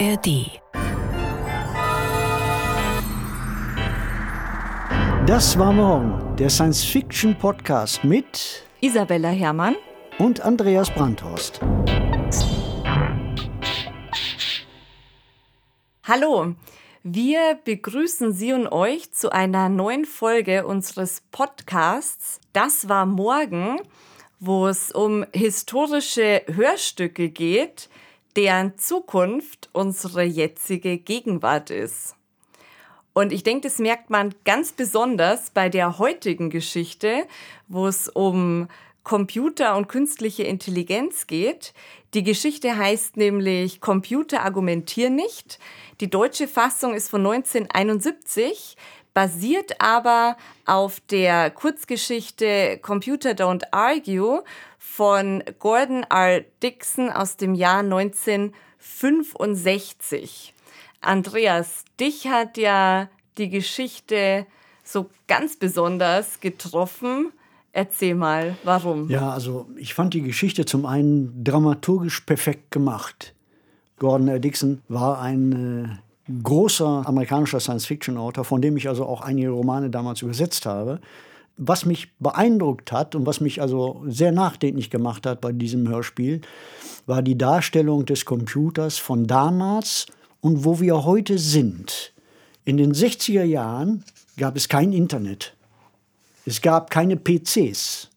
ARD. Das war morgen, der Science-Fiction-Podcast mit Isabella Herrmann und Andreas Brandhorst. Hallo, wir begrüßen Sie und euch zu einer neuen Folge unseres Podcasts Das war morgen, wo es um historische Hörstücke geht, deren Zukunft unsere jetzige Gegenwart ist. Und ich denke, das merkt man ganz besonders bei der heutigen Geschichte, wo es um Computer und künstliche Intelligenz geht. Die Geschichte heißt nämlich Computer argumentieren nicht. Die deutsche Fassung ist von 1971, basiert aber auf der Kurzgeschichte Computer Don't Argue von Gordon R. Dixon aus dem Jahr 1965. Andreas, dich hat ja die Geschichte so ganz besonders getroffen. Erzähl mal, warum? Ja, also ich fand die Geschichte zum einen dramaturgisch perfekt gemacht. Gordon R. Dixon war ein äh, großer amerikanischer Science-Fiction-Autor, von dem ich also auch einige Romane damals übersetzt habe. Was mich beeindruckt hat und was mich also sehr nachdenklich gemacht hat bei diesem Hörspiel, war die Darstellung des Computers von damals und wo wir heute sind. In den 60er Jahren gab es kein Internet. Es gab keine PCs.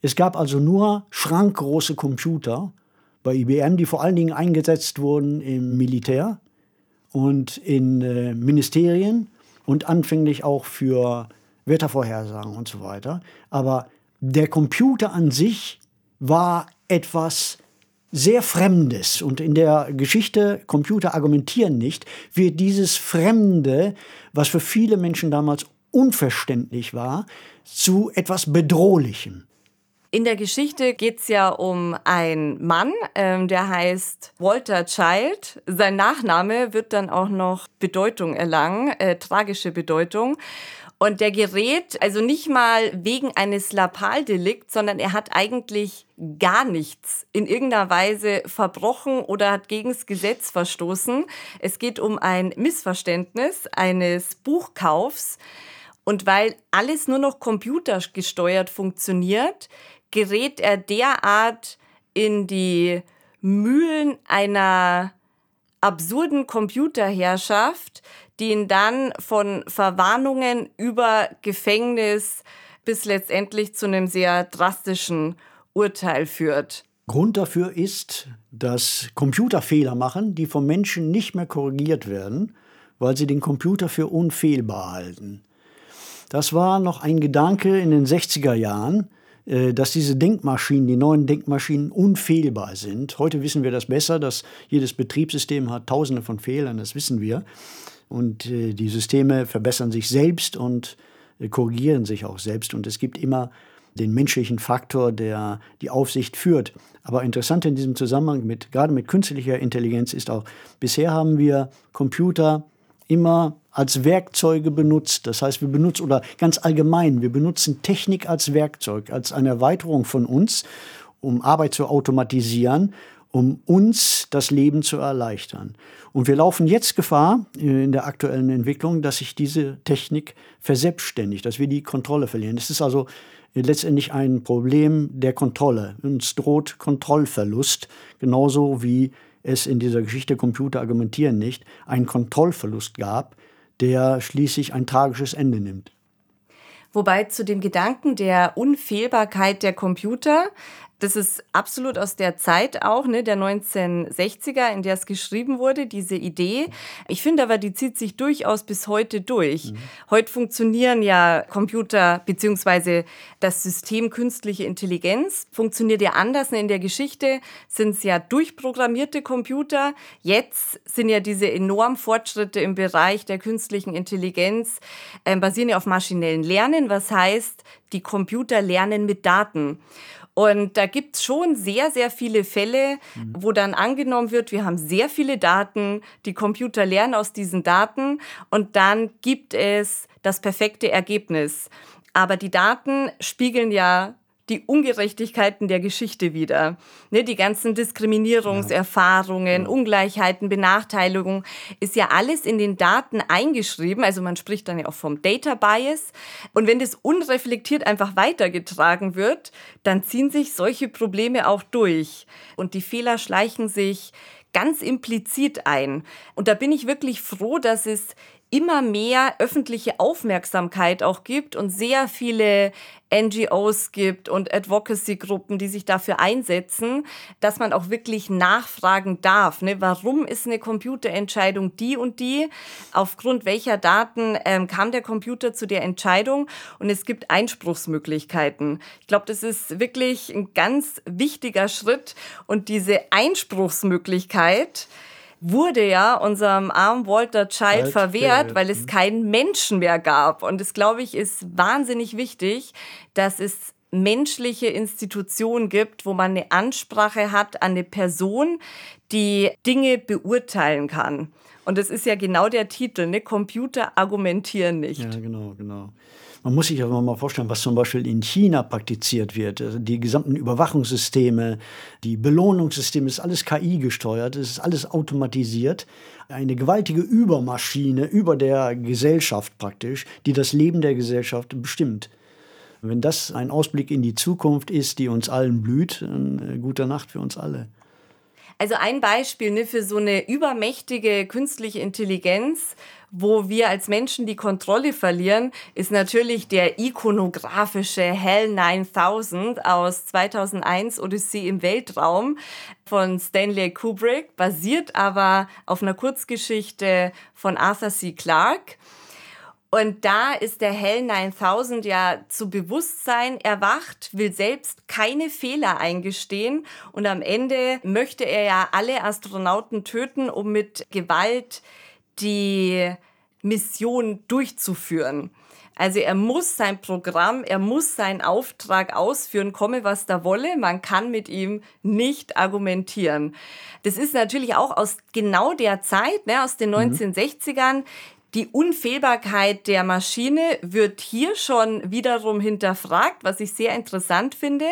Es gab also nur schrankgroße Computer bei IBM, die vor allen Dingen eingesetzt wurden im Militär und in äh, Ministerien und anfänglich auch für Wettervorhersagen und so weiter. Aber der Computer an sich war etwas sehr Fremdes. Und in der Geschichte Computer argumentieren nicht, wird dieses Fremde, was für viele Menschen damals unverständlich war, zu etwas Bedrohlichem. In der Geschichte geht es ja um einen Mann, ähm, der heißt Walter Child. Sein Nachname wird dann auch noch Bedeutung erlangen, äh, tragische Bedeutung. Und der gerät also nicht mal wegen eines Lappaldelikts, sondern er hat eigentlich gar nichts in irgendeiner Weise verbrochen oder hat gegen das Gesetz verstoßen. Es geht um ein Missverständnis eines Buchkaufs. Und weil alles nur noch computergesteuert funktioniert, gerät er derart in die Mühlen einer absurden Computerherrschaft, die ihn dann von Verwarnungen über Gefängnis bis letztendlich zu einem sehr drastischen Urteil führt. Grund dafür ist, dass Computer Fehler machen, die vom Menschen nicht mehr korrigiert werden, weil sie den Computer für unfehlbar halten. Das war noch ein Gedanke in den 60er Jahren, dass diese Denkmaschinen, die neuen Denkmaschinen unfehlbar sind. Heute wissen wir das besser, dass jedes Betriebssystem hat tausende von Fehlern, das wissen wir. Und äh, die Systeme verbessern sich selbst und äh, korrigieren sich auch selbst. Und es gibt immer den menschlichen Faktor, der die Aufsicht führt. Aber interessant in diesem Zusammenhang mit, gerade mit künstlicher Intelligenz ist auch, bisher haben wir Computer immer als Werkzeuge benutzt. Das heißt, wir benutzen, oder ganz allgemein, wir benutzen Technik als Werkzeug, als eine Erweiterung von uns, um Arbeit zu automatisieren um uns das Leben zu erleichtern. Und wir laufen jetzt Gefahr äh, in der aktuellen Entwicklung, dass sich diese Technik verselbstständigt, dass wir die Kontrolle verlieren. Es ist also letztendlich ein Problem der Kontrolle. Uns droht Kontrollverlust, genauso wie es in dieser Geschichte Computer argumentieren nicht einen Kontrollverlust gab, der schließlich ein tragisches Ende nimmt. Wobei zu dem Gedanken der Unfehlbarkeit der Computer das ist absolut aus der Zeit auch, ne, der 1960er, in der es geschrieben wurde, diese Idee. Ich finde aber, die zieht sich durchaus bis heute durch. Mhm. Heute funktionieren ja Computer beziehungsweise das System künstliche Intelligenz funktioniert ja anders. Ne, in der Geschichte sind es ja durchprogrammierte Computer. Jetzt sind ja diese enormen Fortschritte im Bereich der künstlichen Intelligenz äh, basieren ja auf maschinellen Lernen, was heißt, die Computer lernen mit Daten. Und da gibt es schon sehr, sehr viele Fälle, mhm. wo dann angenommen wird, wir haben sehr viele Daten, die Computer lernen aus diesen Daten und dann gibt es das perfekte Ergebnis. Aber die Daten spiegeln ja die Ungerechtigkeiten der Geschichte wider. Ne, die ganzen Diskriminierungserfahrungen, ja. Ungleichheiten, Benachteiligung ist ja alles in den Daten eingeschrieben. Also man spricht dann ja auch vom Data Bias. Und wenn das unreflektiert einfach weitergetragen wird, dann ziehen sich solche Probleme auch durch. Und die Fehler schleichen sich ganz implizit ein. Und da bin ich wirklich froh, dass es immer mehr öffentliche Aufmerksamkeit auch gibt und sehr viele NGOs gibt und Advocacy-Gruppen, die sich dafür einsetzen, dass man auch wirklich nachfragen darf. Ne? Warum ist eine Computerentscheidung die und die? Aufgrund welcher Daten ähm, kam der Computer zu der Entscheidung? Und es gibt Einspruchsmöglichkeiten. Ich glaube, das ist wirklich ein ganz wichtiger Schritt. Und diese Einspruchsmöglichkeit, wurde ja unserem armen Walter Child verwehrt, weil es keinen Menschen mehr gab. Und das, glaube ich, ist wahnsinnig wichtig, dass es menschliche Institutionen gibt, wo man eine Ansprache hat an eine Person, die Dinge beurteilen kann. Und das ist ja genau der Titel, ne? Computer argumentieren nicht. Ja, genau, genau. Man muss sich aber mal vorstellen, was zum Beispiel in China praktiziert wird. Also die gesamten Überwachungssysteme, die Belohnungssysteme, ist alles KI gesteuert, es ist alles automatisiert. Eine gewaltige Übermaschine über der Gesellschaft praktisch, die das Leben der Gesellschaft bestimmt. Wenn das ein Ausblick in die Zukunft ist, die uns allen blüht, dann äh, gute Nacht für uns alle. Also ein Beispiel ne, für so eine übermächtige künstliche Intelligenz, wo wir als Menschen die Kontrolle verlieren, ist natürlich der ikonografische Hell 9000 aus 2001 Odyssee im Weltraum von Stanley Kubrick, basiert aber auf einer Kurzgeschichte von Arthur C. Clarke. Und da ist der Hell 9000 ja zu Bewusstsein erwacht, will selbst keine Fehler eingestehen und am Ende möchte er ja alle Astronauten töten, um mit Gewalt die Mission durchzuführen. Also er muss sein Programm, er muss seinen Auftrag ausführen, komme was da wolle. Man kann mit ihm nicht argumentieren. Das ist natürlich auch aus genau der Zeit, ne, aus den 1960ern. Die Unfehlbarkeit der Maschine wird hier schon wiederum hinterfragt, was ich sehr interessant finde.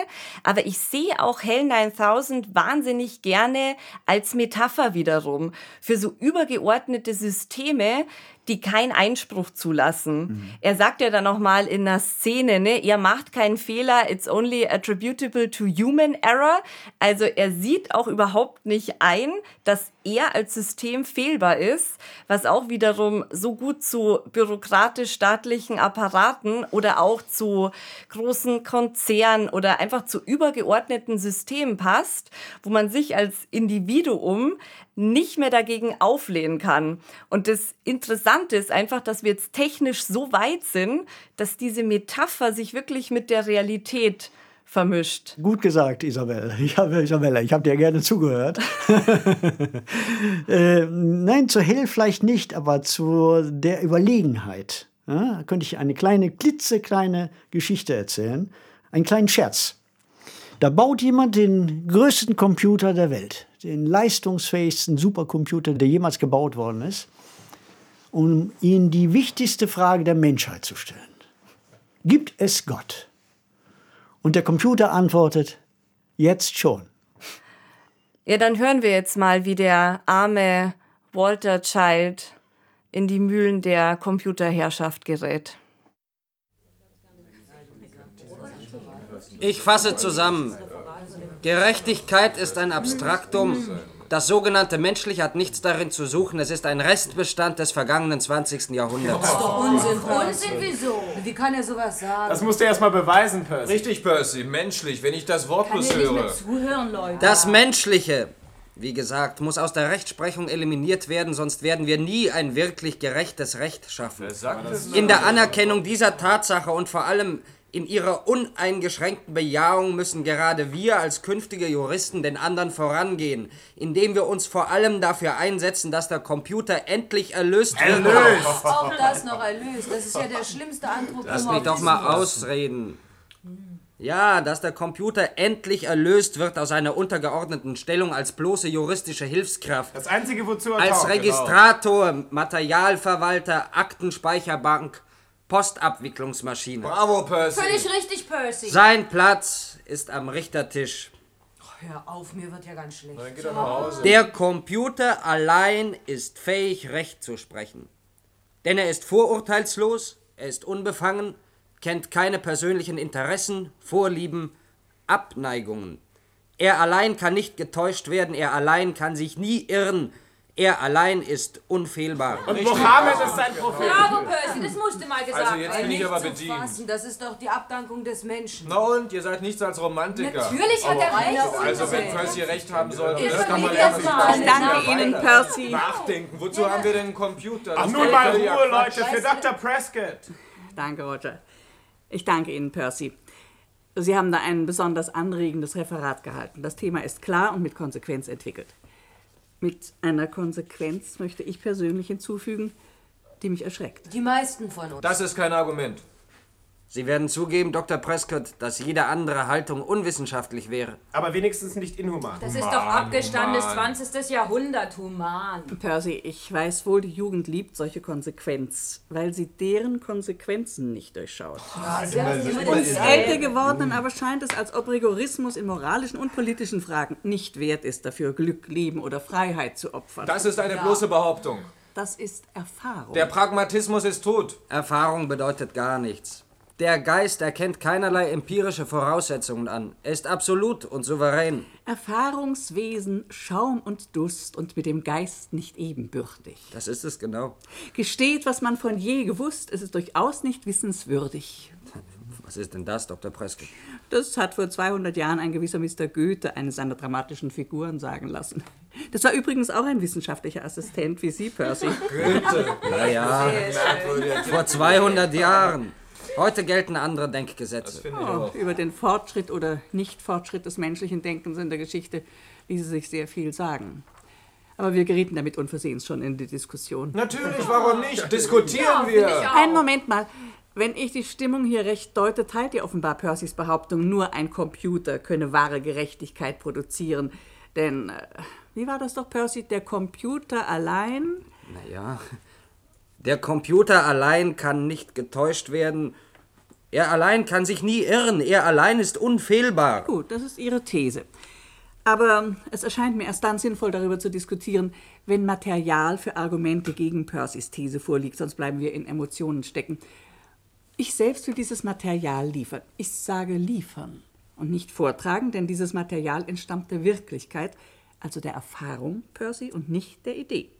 Aber ich sehe auch Hell 9000 wahnsinnig gerne als Metapher wiederum für so übergeordnete Systeme, die keinen Einspruch zulassen. Mhm. Er sagt ja dann nochmal in einer Szene, ne, ihr macht keinen Fehler, it's only attributable to human error. Also er sieht auch überhaupt nicht ein, dass er als System fehlbar ist, was auch wiederum so gut zu bürokratisch-staatlichen Apparaten oder auch zu großen Konzernen oder einfach zu übergeordneten Systemen passt, wo man sich als Individuum nicht mehr dagegen auflehnen kann. Und das Interessante ist einfach, dass wir jetzt technisch so weit sind, dass diese Metapher sich wirklich mit der Realität vermischt. Gut gesagt, Isabel. Ich habe, Isabella, ich habe dir gerne zugehört. äh, nein, zur Hell vielleicht nicht, aber zu der Überlegenheit. Ja, da könnte ich eine kleine, klitzekleine Geschichte erzählen. Einen kleinen Scherz. Da baut jemand den größten Computer der Welt, den leistungsfähigsten Supercomputer, der jemals gebaut worden ist, um ihn die wichtigste Frage der Menschheit zu stellen. Gibt es Gott? Und der Computer antwortet, jetzt schon. Ja, dann hören wir jetzt mal, wie der arme Walter Child in die Mühlen der Computerherrschaft gerät. Ich fasse zusammen. Gerechtigkeit ist ein Abstraktum. Das sogenannte Menschliche hat nichts darin zu suchen. Es ist ein Restbestand des vergangenen 20. Jahrhunderts. Das ist doch Unsinn, Unsinn, wieso? Wie kann er sowas sagen? Das musst du erst mal beweisen, Percy. Richtig, Percy. Menschlich, wenn ich das Wort bloß höre. Nicht mehr zuhören, Leute. Das Menschliche, wie gesagt, muss aus der Rechtsprechung eliminiert werden, sonst werden wir nie ein wirklich gerechtes Recht schaffen. Wer sagt das? In der Anerkennung dieser Tatsache und vor allem in ihrer uneingeschränkten Bejahung müssen gerade wir als künftige Juristen den anderen vorangehen, indem wir uns vor allem dafür einsetzen, dass der Computer endlich erlöst wird. Erlöst! Auch das noch erlöst. Das ist ja der schlimmste Anthropomorphismus. Lass mich doch mal ausreden. Ja, dass der Computer endlich erlöst wird aus seiner untergeordneten Stellung als bloße juristische Hilfskraft. Das Einzige, wozu er Als taugt, Registrator, genau. Materialverwalter, Aktenspeicherbank Postabwicklungsmaschine. Bravo, Percy. Völlig richtig, Percy. Sein Platz ist am Richtertisch. Hör auf, mir wird ja ganz schlecht. Dann geht er nach Hause. Der Computer allein ist fähig, Recht zu sprechen. Denn er ist vorurteilslos, er ist unbefangen, kennt keine persönlichen Interessen, Vorlieben, Abneigungen. Er allein kann nicht getäuscht werden, er allein kann sich nie irren, er allein ist unfehlbar. Und Mohammed ist sein Prophet. Bravo, Percy, das musste mal gesagt Also jetzt bin ich Nicht aber zu bedient. fassen, Das ist doch die Abdankung des Menschen. Na und, ihr seid nichts als Romantiker. Natürlich hat er recht. Also wenn Percy recht haben soll, das kann man ja nicht machen. Danke Ihnen, Percy. nachdenken. Wozu haben wir denn einen Computer? Ach, Das nun mal Ruhe, Quatsch. Leute, für Dr. Prescott. Danke, Roger. Ich danke Ihnen, Percy. Sie haben da ein besonders anregendes Referat gehalten. Das Thema ist klar und mit Konsequenz entwickelt. Mit einer Konsequenz möchte ich persönlich hinzufügen, die mich erschreckt. Die meisten von uns. Das ist kein Argument. Sie werden zugeben, Dr. Prescott, dass jede andere Haltung unwissenschaftlich wäre. Aber wenigstens nicht inhuman. Das ist doch abgestandenes 20. Jahrhundert, human. Percy, ich weiß wohl, die Jugend liebt solche Konsequenz, weil sie deren Konsequenzen nicht durchschaut. Uns älter gewordenen aber scheint es, als ob Rigorismus in moralischen und politischen Fragen nicht wert ist, dafür Glück, Leben oder Freiheit zu opfern. Das ist eine bloße Behauptung. Das ist Erfahrung. Der Pragmatismus ist tot. Erfahrung bedeutet gar nichts. Der Geist erkennt keinerlei empirische Voraussetzungen an. Er ist absolut und souverän. Erfahrungswesen, Schaum und Durst und mit dem Geist nicht ebenbürtig. Das ist es genau. Gesteht, was man von je gewusst, ist es durchaus nicht wissenswürdig. Was ist denn das, Dr. Prescott? Das hat vor 200 Jahren ein gewisser Mr. Goethe, eine seiner dramatischen Figuren, sagen lassen. Das war übrigens auch ein wissenschaftlicher Assistent wie Sie, Percy. Naja, vor 200 Jahren. Heute gelten andere Denkgesetze. Oh, über den Fortschritt oder Nicht-Fortschritt des menschlichen Denkens in der Geschichte ließe sich sehr viel sagen. Aber wir gerieten damit unversehens schon in die Diskussion. Natürlich, warum nicht? Diskutieren wir. Einen Moment mal. Wenn ich die Stimmung hier recht deute, teilt ihr offenbar Percys Behauptung, nur ein Computer könne wahre Gerechtigkeit produzieren. Denn, äh, wie war das doch, Percy? Der Computer allein? Naja, der Computer allein kann nicht getäuscht werden. Er allein kann sich nie irren. Er allein ist unfehlbar. Gut, das ist Ihre These. Aber es erscheint mir erst dann sinnvoll, darüber zu diskutieren, wenn Material für Argumente gegen Percys These vorliegt, sonst bleiben wir in Emotionen stecken. Ich selbst will dieses Material liefern. Ich sage liefern und nicht vortragen, denn dieses Material entstammt der Wirklichkeit, also der Erfahrung, Percy, und nicht der Idee.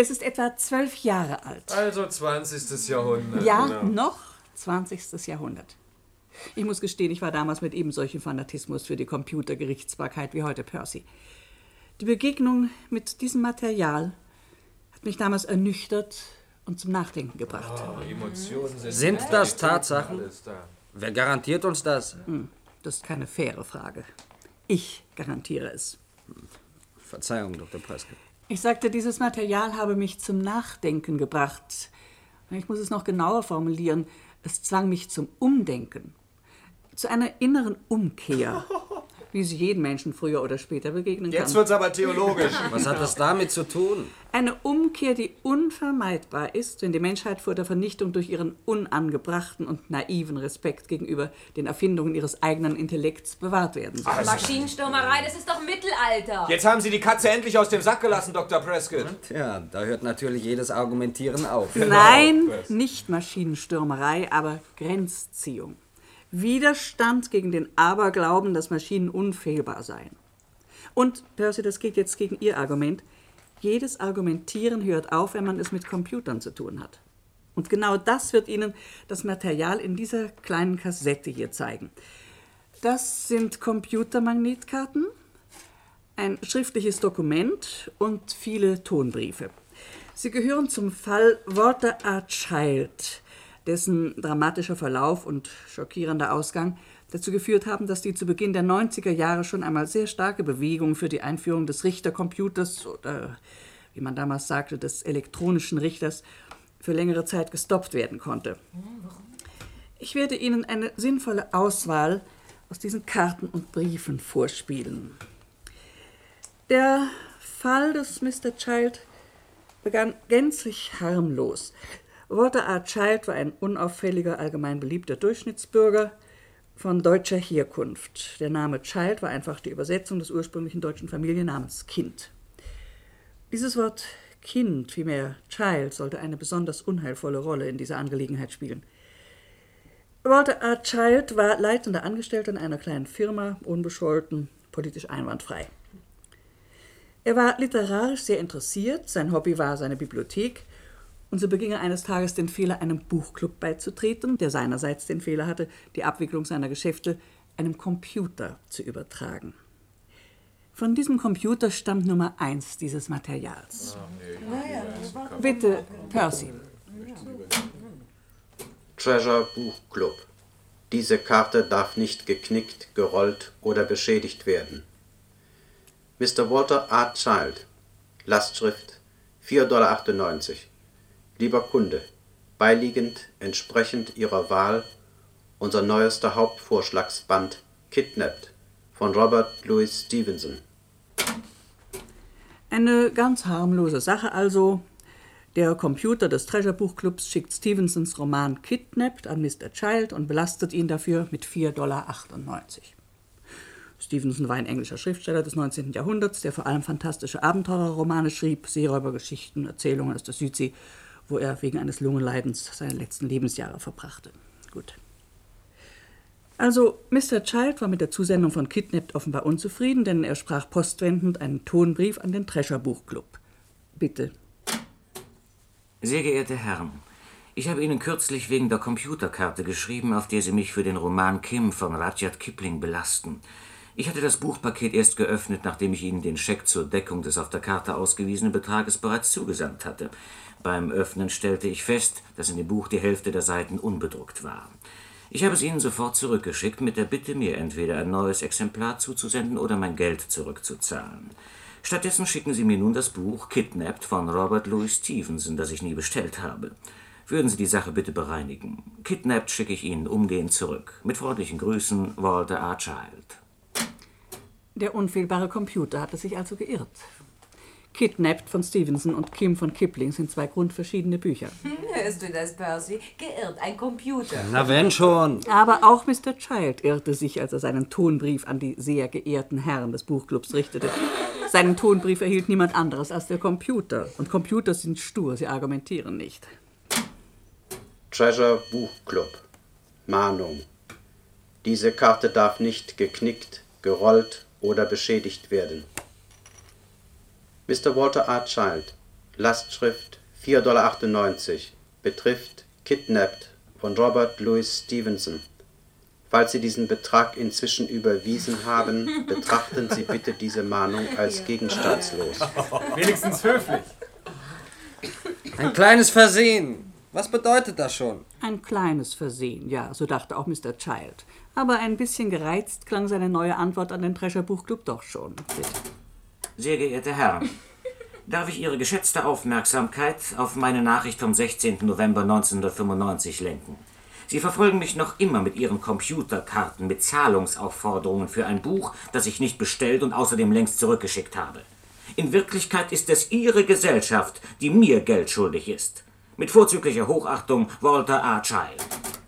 Es ist etwa zwölf Jahre alt. Also 20. Jahrhundert. Ja, genau. noch 20. Jahrhundert. Ich muss gestehen, ich war damals mit eben solchem Fanatismus für die Computergerichtsbarkeit wie heute Percy. Die Begegnung mit diesem Material hat mich damals ernüchtert und zum Nachdenken gebracht. Emotionen sind, Sind das Tatsachen? da. Wer garantiert uns das? Das ist keine faire Frage. Ich garantiere es. Verzeihung, Dr. Prescott. Ich sagte, dieses Material habe mich zum Nachdenken gebracht. Ich muss es noch genauer formulieren. Es zwang mich zum Umdenken, zu einer inneren Umkehr, wie sie jedem Menschen früher oder später begegnen Jetzt kann. wird's aber theologisch. Was hat das damit zu tun? Eine Umkehr, die unvermeidbar ist, wenn die Menschheit vor der Vernichtung durch ihren unangebrachten und naiven Respekt gegenüber den Erfindungen ihres eigenen Intellekts bewahrt werden soll. Maschinenstürmerei, das ist doch Mittelalter. Jetzt haben Sie die Katze endlich aus dem Sack gelassen, Dr. Prescott. Tja, da hört natürlich jedes Argumentieren auf. Nein, nicht Maschinenstürmerei, aber Grenzziehung. Widerstand gegen den Aberglauben, dass Maschinen unfehlbar seien. Und, Percy, das geht jetzt gegen Ihr Argument. Jedes Argumentieren hört auf, wenn man es mit Computern zu tun hat. Und genau das wird Ihnen das Material in dieser kleinen Kassette hier zeigen. Das sind Computermagnetkarten, ein schriftliches Dokument und viele Tonbriefe. Sie gehören zum Fall Walter R. Child, dessen dramatischer Verlauf und schockierender Ausgang dazu geführt haben, dass die zu Beginn der 90er Jahre schon einmal sehr starke Bewegung für die Einführung des Richtercomputers oder, wie man damals sagte, des elektronischen Richters für längere Zeit gestoppt werden konnte. Ich werde Ihnen eine sinnvolle Auswahl aus diesen Karten und Briefen vorspielen. Der Fall des Mr. Child begann gänzlich harmlos. Walter R. Child war ein unauffälliger, allgemein beliebter Durchschnittsbürger von deutscher Herkunft. Der Name Child war einfach die Übersetzung des ursprünglichen deutschen Familiennamens Kind. Dieses Wort Kind, vielmehr Child, sollte eine besonders unheilvolle Rolle in dieser Angelegenheit spielen. Walter R. Child war leitender Angestellter in einer kleinen Firma, unbescholten, politisch einwandfrei. Er war literarisch sehr interessiert, sein Hobby war seine Bibliothek, und so beging er eines Tages den Fehler, einem Buchclub beizutreten, der seinerseits den Fehler hatte, die Abwicklung seiner Geschäfte einem Computer zu übertragen. Von diesem Computer stammt Nummer eins dieses Materials. Bitte, Percy. Treasure Buchclub. Diese Karte darf nicht geknickt, gerollt oder beschädigt werden. Mr. Walter R. Child. Lastschrift 4,98 Dollar. Lieber Kunde, beiliegend entsprechend Ihrer Wahl unser neuester Hauptvorschlagsband Kidnapped von Robert Louis Stevenson. Eine ganz harmlose Sache also. Der Computer des Treasure Buchclubs schickt Stevensons Roman Kidnapped an Mr. Child und belastet ihn dafür mit 4,98 Dollar. Stevenson war ein englischer Schriftsteller des 19. Jahrhunderts, der vor allem fantastische Abenteurerromane schrieb, Seeräubergeschichten, Erzählungen aus der Südsee wo er wegen eines Lungenleidens seine letzten Lebensjahre verbrachte. Gut. Also, Mr. Child war mit der Zusendung von Kidnapped offenbar unzufrieden, denn er sprach postwendend einen Tonbrief an den Treasure Buchclub. Bitte. Sehr geehrte Herren, ich habe Ihnen kürzlich wegen der Computerkarte geschrieben, auf der Sie mich für den Roman Kim von Rudyard Kipling belasten. Ich hatte das Buchpaket erst geöffnet, nachdem ich Ihnen den Scheck zur Deckung des auf der Karte ausgewiesenen Betrages bereits zugesandt hatte. Beim Öffnen stellte ich fest, dass in dem Buch die Hälfte der Seiten unbedruckt war. Ich habe es Ihnen sofort zurückgeschickt mit der Bitte, mir entweder ein neues Exemplar zuzusenden oder mein Geld zurückzuzahlen. Stattdessen schicken Sie mir nun das Buch Kidnapped von Robert Louis Stevenson, das ich nie bestellt habe. Würden Sie die Sache bitte bereinigen. Kidnapped schicke ich Ihnen umgehend zurück. Mit freundlichen Grüßen, Walter R. Child. Der unfehlbare Computer hatte sich also geirrt. Kidnapped von Stevenson und Kim von Kipling sind zwei grundverschiedene Bücher. Hm, hörst du das, Percy? Geirrt, ein Computer. Na wenn schon. Aber auch Mr. Child irrte sich, als er seinen Tonbrief an die sehr geehrten Herren des Buchclubs richtete. Seinen Tonbrief erhielt niemand anderes als der Computer. Und Computer sind stur, sie argumentieren nicht. Treasure Buchclub. Mahnung. Diese Karte darf nicht geknickt, gerollt oder beschädigt werden. Mr. Walter R. Child, Lastschrift 4,98 Dollar, betrifft Kidnapped von Robert Louis Stevenson. Falls Sie diesen Betrag inzwischen überwiesen haben, betrachten Sie bitte diese Mahnung als gegenstandslos. Wenigstens höflich. Ein kleines Versehen. Was bedeutet das schon? Ein kleines Versehen, ja, so dachte auch Mr. Child. Aber ein bisschen gereizt klang seine neue Antwort an den Treasure Buchclub doch schon. Bitte. Sehr geehrte Herren, darf ich Ihre geschätzte Aufmerksamkeit auf meine Nachricht vom 16. November 1995 lenken. Sie verfolgen mich noch immer mit Ihren Computerkarten mit Zahlungsaufforderungen für ein Buch, das ich nicht bestellt und außerdem längst zurückgeschickt habe. In Wirklichkeit ist es Ihre Gesellschaft, die mir Geld schuldig ist. Mit vorzüglicher Hochachtung, Walter R. Child.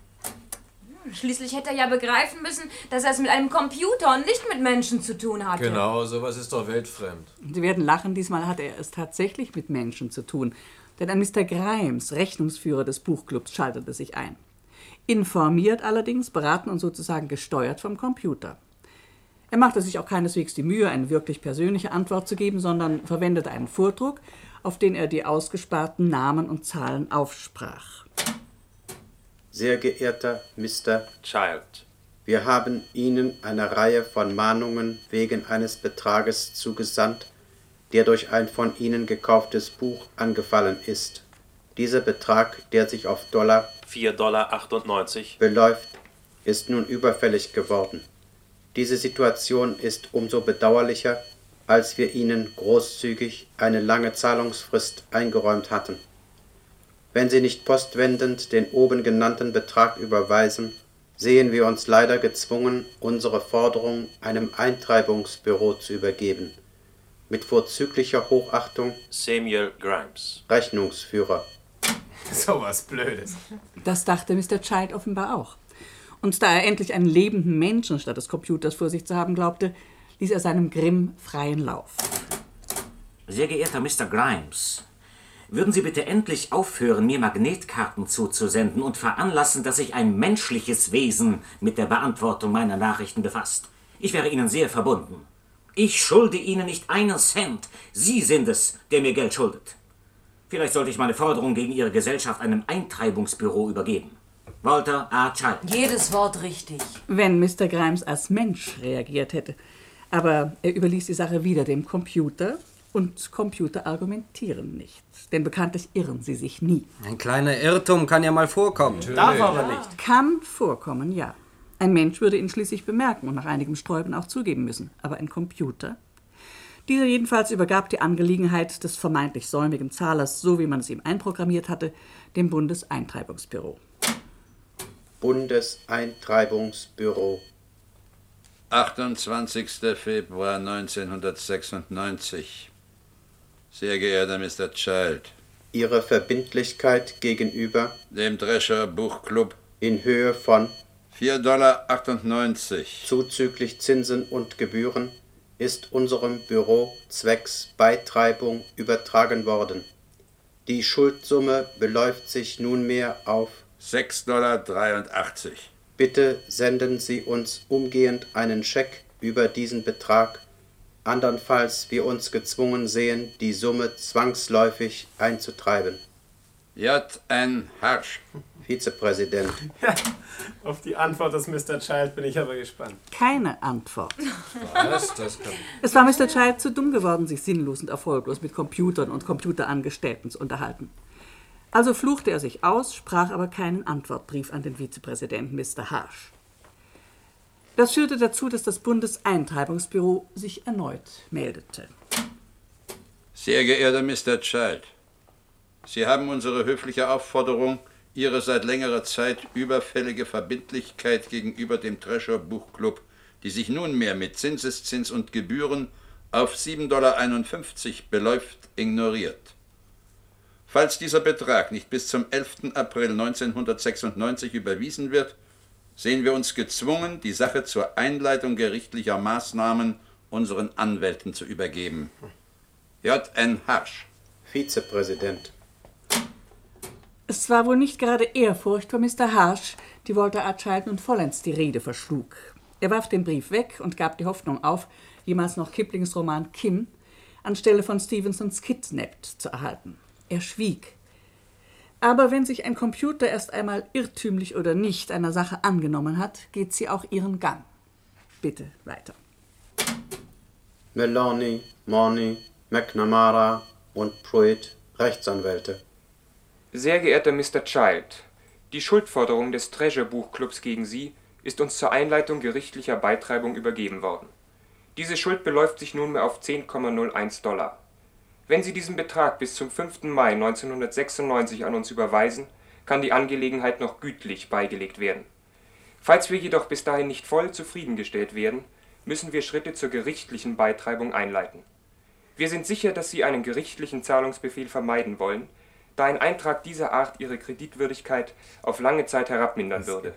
Schließlich hätte er ja begreifen müssen, dass er es mit einem Computer und nicht mit Menschen zu tun hatte. Genau, sowas ist doch weltfremd. Sie werden lachen, diesmal hatte er es tatsächlich mit Menschen zu tun. Denn ein Mr. Grimes, Rechnungsführer des Buchclubs, schaltete sich ein. Informiert allerdings, beraten und sozusagen gesteuert vom Computer. Er machte sich auch keineswegs die Mühe, eine wirklich persönliche Antwort zu geben, sondern verwendete einen Vordruck, auf den er die ausgesparten Namen und Zahlen aufsprach. Sehr geehrter Mr. Child. Wir haben Ihnen eine Reihe von Mahnungen wegen eines Betrages zugesandt, der durch ein von Ihnen gekauftes Buch angefallen ist. Dieser Betrag, der sich auf Dollar 4,98 Dollar beläuft, ist nun überfällig geworden. Diese Situation ist umso bedauerlicher, als wir Ihnen großzügig eine lange Zahlungsfrist eingeräumt hatten. Wenn Sie nicht postwendend den oben genannten Betrag überweisen, sehen wir uns leider gezwungen, unsere Forderung einem Eintreibungsbüro zu übergeben. Mit vorzüglicher Hochachtung Samuel Grimes. Rechnungsführer. So was Blödes. Das dachte Mr. Child offenbar auch. Und da er endlich einen lebenden Menschen statt des Computers vor sich zu haben glaubte, ließ er seinem Grimm freien Lauf. Sehr geehrter Mr. Grimes, würden Sie bitte endlich aufhören, mir Magnetkarten zuzusenden und veranlassen, dass sich ein menschliches Wesen mit der Beantwortung meiner Nachrichten befasst? Ich wäre Ihnen sehr verbunden. Ich schulde Ihnen nicht einen Cent. Sie sind es, der mir Geld schuldet. Vielleicht sollte ich meine Forderung gegen Ihre Gesellschaft einem Eintreibungsbüro übergeben. Walter A. Child. Jedes Wort richtig. Wenn Mr. Grimes als Mensch reagiert hätte. Aber er überließ die Sache wieder dem Computer und Computer argumentieren nicht. Denn bekanntlich irren sie sich nie. Ein kleiner Irrtum kann ja mal vorkommen. Darf aber nicht. Kann vorkommen, ja. Ein Mensch würde ihn schließlich bemerken und nach einigem Sträuben auch zugeben müssen. Aber ein Computer? Dieser jedenfalls übergab die Angelegenheit des vermeintlich säumigen Zahlers, so wie man es ihm einprogrammiert hatte, dem Bundeseintreibungsbüro. Bundeseintreibungsbüro. 28. Februar 1996. Sehr geehrter Mr. Child. Ihre Verbindlichkeit gegenüber dem Drescher Buchclub in Höhe von 4,98 Dollar zuzüglich Zinsen und Gebühren ist unserem Büro zwecks Beitreibung übertragen worden. Die Schuldsumme beläuft sich nunmehr auf 6,83 Dollar. Bitte senden Sie uns umgehend einen Scheck über diesen Betrag, andernfalls wir uns gezwungen sehen, die Summe zwangsläufig einzutreiben. J.N. Harsch. Vizepräsident. Auf die Antwort des Mr. Child bin ich aber gespannt. Keine Antwort. Was? Das kann Es war Mr. Child zu dumm geworden, sich sinnlos und erfolglos mit Computern und Computerangestellten zu unterhalten. Also fluchte er sich aus, sprach aber keinen Antwortbrief an den Vizepräsidenten Mr. Harsch. Das führte dazu, dass das Bundeseintreibungsbüro sich erneut meldete. Sehr geehrter Mr. Child, Sie haben unsere höfliche Aufforderung, Ihre seit längerer Zeit überfällige Verbindlichkeit gegenüber dem Treasure Buchclub, die sich nunmehr mit Zinseszins und Gebühren auf 7,51 Dollar beläuft, ignoriert. Falls dieser Betrag nicht bis zum 11. April 1996 überwiesen wird, sehen wir uns gezwungen, die Sache zur Einleitung gerichtlicher Maßnahmen unseren Anwälten zu übergeben. J.N. Harsch. Vizepräsident. Es war wohl nicht gerade Ehrfurcht vor Mr. Harsch, die Walter A. Child nun vollends die Rede verschlug. Er warf den Brief weg und gab die Hoffnung auf, jemals noch Kiplings Roman Kim anstelle von Stevensons Kidnapped zu erhalten. Er schwieg. Aber wenn sich ein Computer erst einmal irrtümlich oder nicht einer Sache angenommen hat, geht sie auch ihren Gang. Bitte weiter. Meloni, Morny, McNamara und Pruitt, Rechtsanwälte. Sehr geehrter Mr. Child, die Schuldforderung des Treasure Buchclubs gegen Sie ist uns zur Einleitung gerichtlicher Beitreibung übergeben worden. Diese Schuld beläuft sich nunmehr auf 10,01 Dollar. Wenn Sie diesen Betrag bis zum 5. Mai 1996 an uns überweisen, kann die Angelegenheit noch gütlich beigelegt werden. Falls wir jedoch bis dahin nicht voll zufriedengestellt werden, müssen wir Schritte zur gerichtlichen Beitreibung einleiten. Wir sind sicher, dass Sie einen gerichtlichen Zahlungsbefehl vermeiden wollen, da ein Eintrag dieser Art Ihre Kreditwürdigkeit auf lange Zeit herabmindern würde.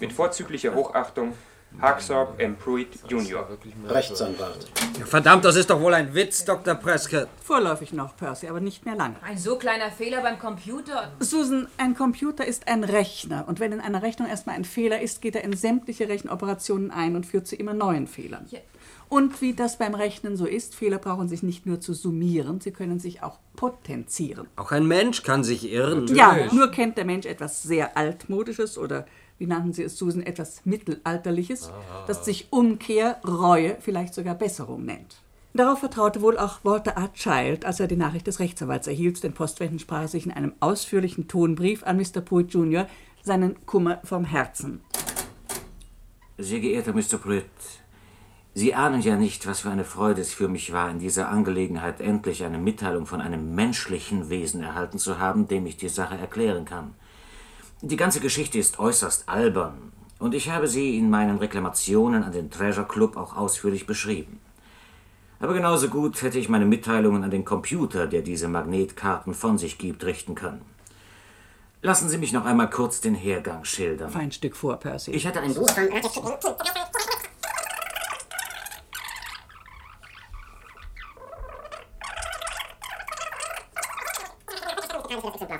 Mit vorzüglicher Hochachtung, Hagsop M. Pruitt Jr. Rechtsanwalt. Verdammt, das ist doch wohl ein Witz, Dr. Prescott. Vorläufig noch, Percy, aber nicht mehr lange. Ein so kleiner Fehler beim Computer. Susan, ein Computer ist ein Rechner. Und wenn in einer Rechnung erstmal ein Fehler ist, geht er in sämtliche Rechenoperationen ein und führt zu immer neuen Fehlern. Ja. Und wie das beim Rechnen so ist, Fehler brauchen sich nicht nur zu summieren, sie können sich auch potenzieren. Auch ein Mensch kann sich irren. Ja, nur kennt der Mensch etwas sehr altmodisches oder wie nannten Sie es, Susan, etwas mittelalterliches, das sich Umkehr, Reue, vielleicht sogar Besserung nennt. Darauf vertraute wohl auch Walter A. Child, als er die Nachricht des Rechtsanwalts erhielt, denn Postwenden sprach er sich in einem ausführlichen Tonbrief an Mr. Pruitt Jr. seinen Kummer vom Herzen. Sehr geehrter Mr. Pruitt, Sie ahnen ja nicht, was für eine Freude es für mich war, in dieser Angelegenheit endlich eine Mitteilung von einem menschlichen Wesen erhalten zu haben, dem ich die Sache erklären kann. Die ganze Geschichte ist äußerst albern, und ich habe sie in meinen Reklamationen an den Treasure Club auch ausführlich beschrieben. Aber genauso gut hätte ich meine Mitteilungen an den Computer, der diese Magnetkarten von sich gibt, richten können. Lassen Sie mich noch einmal kurz den Hergang schildern. Fein Stück vor, Percy. Ich hatte ein Buch von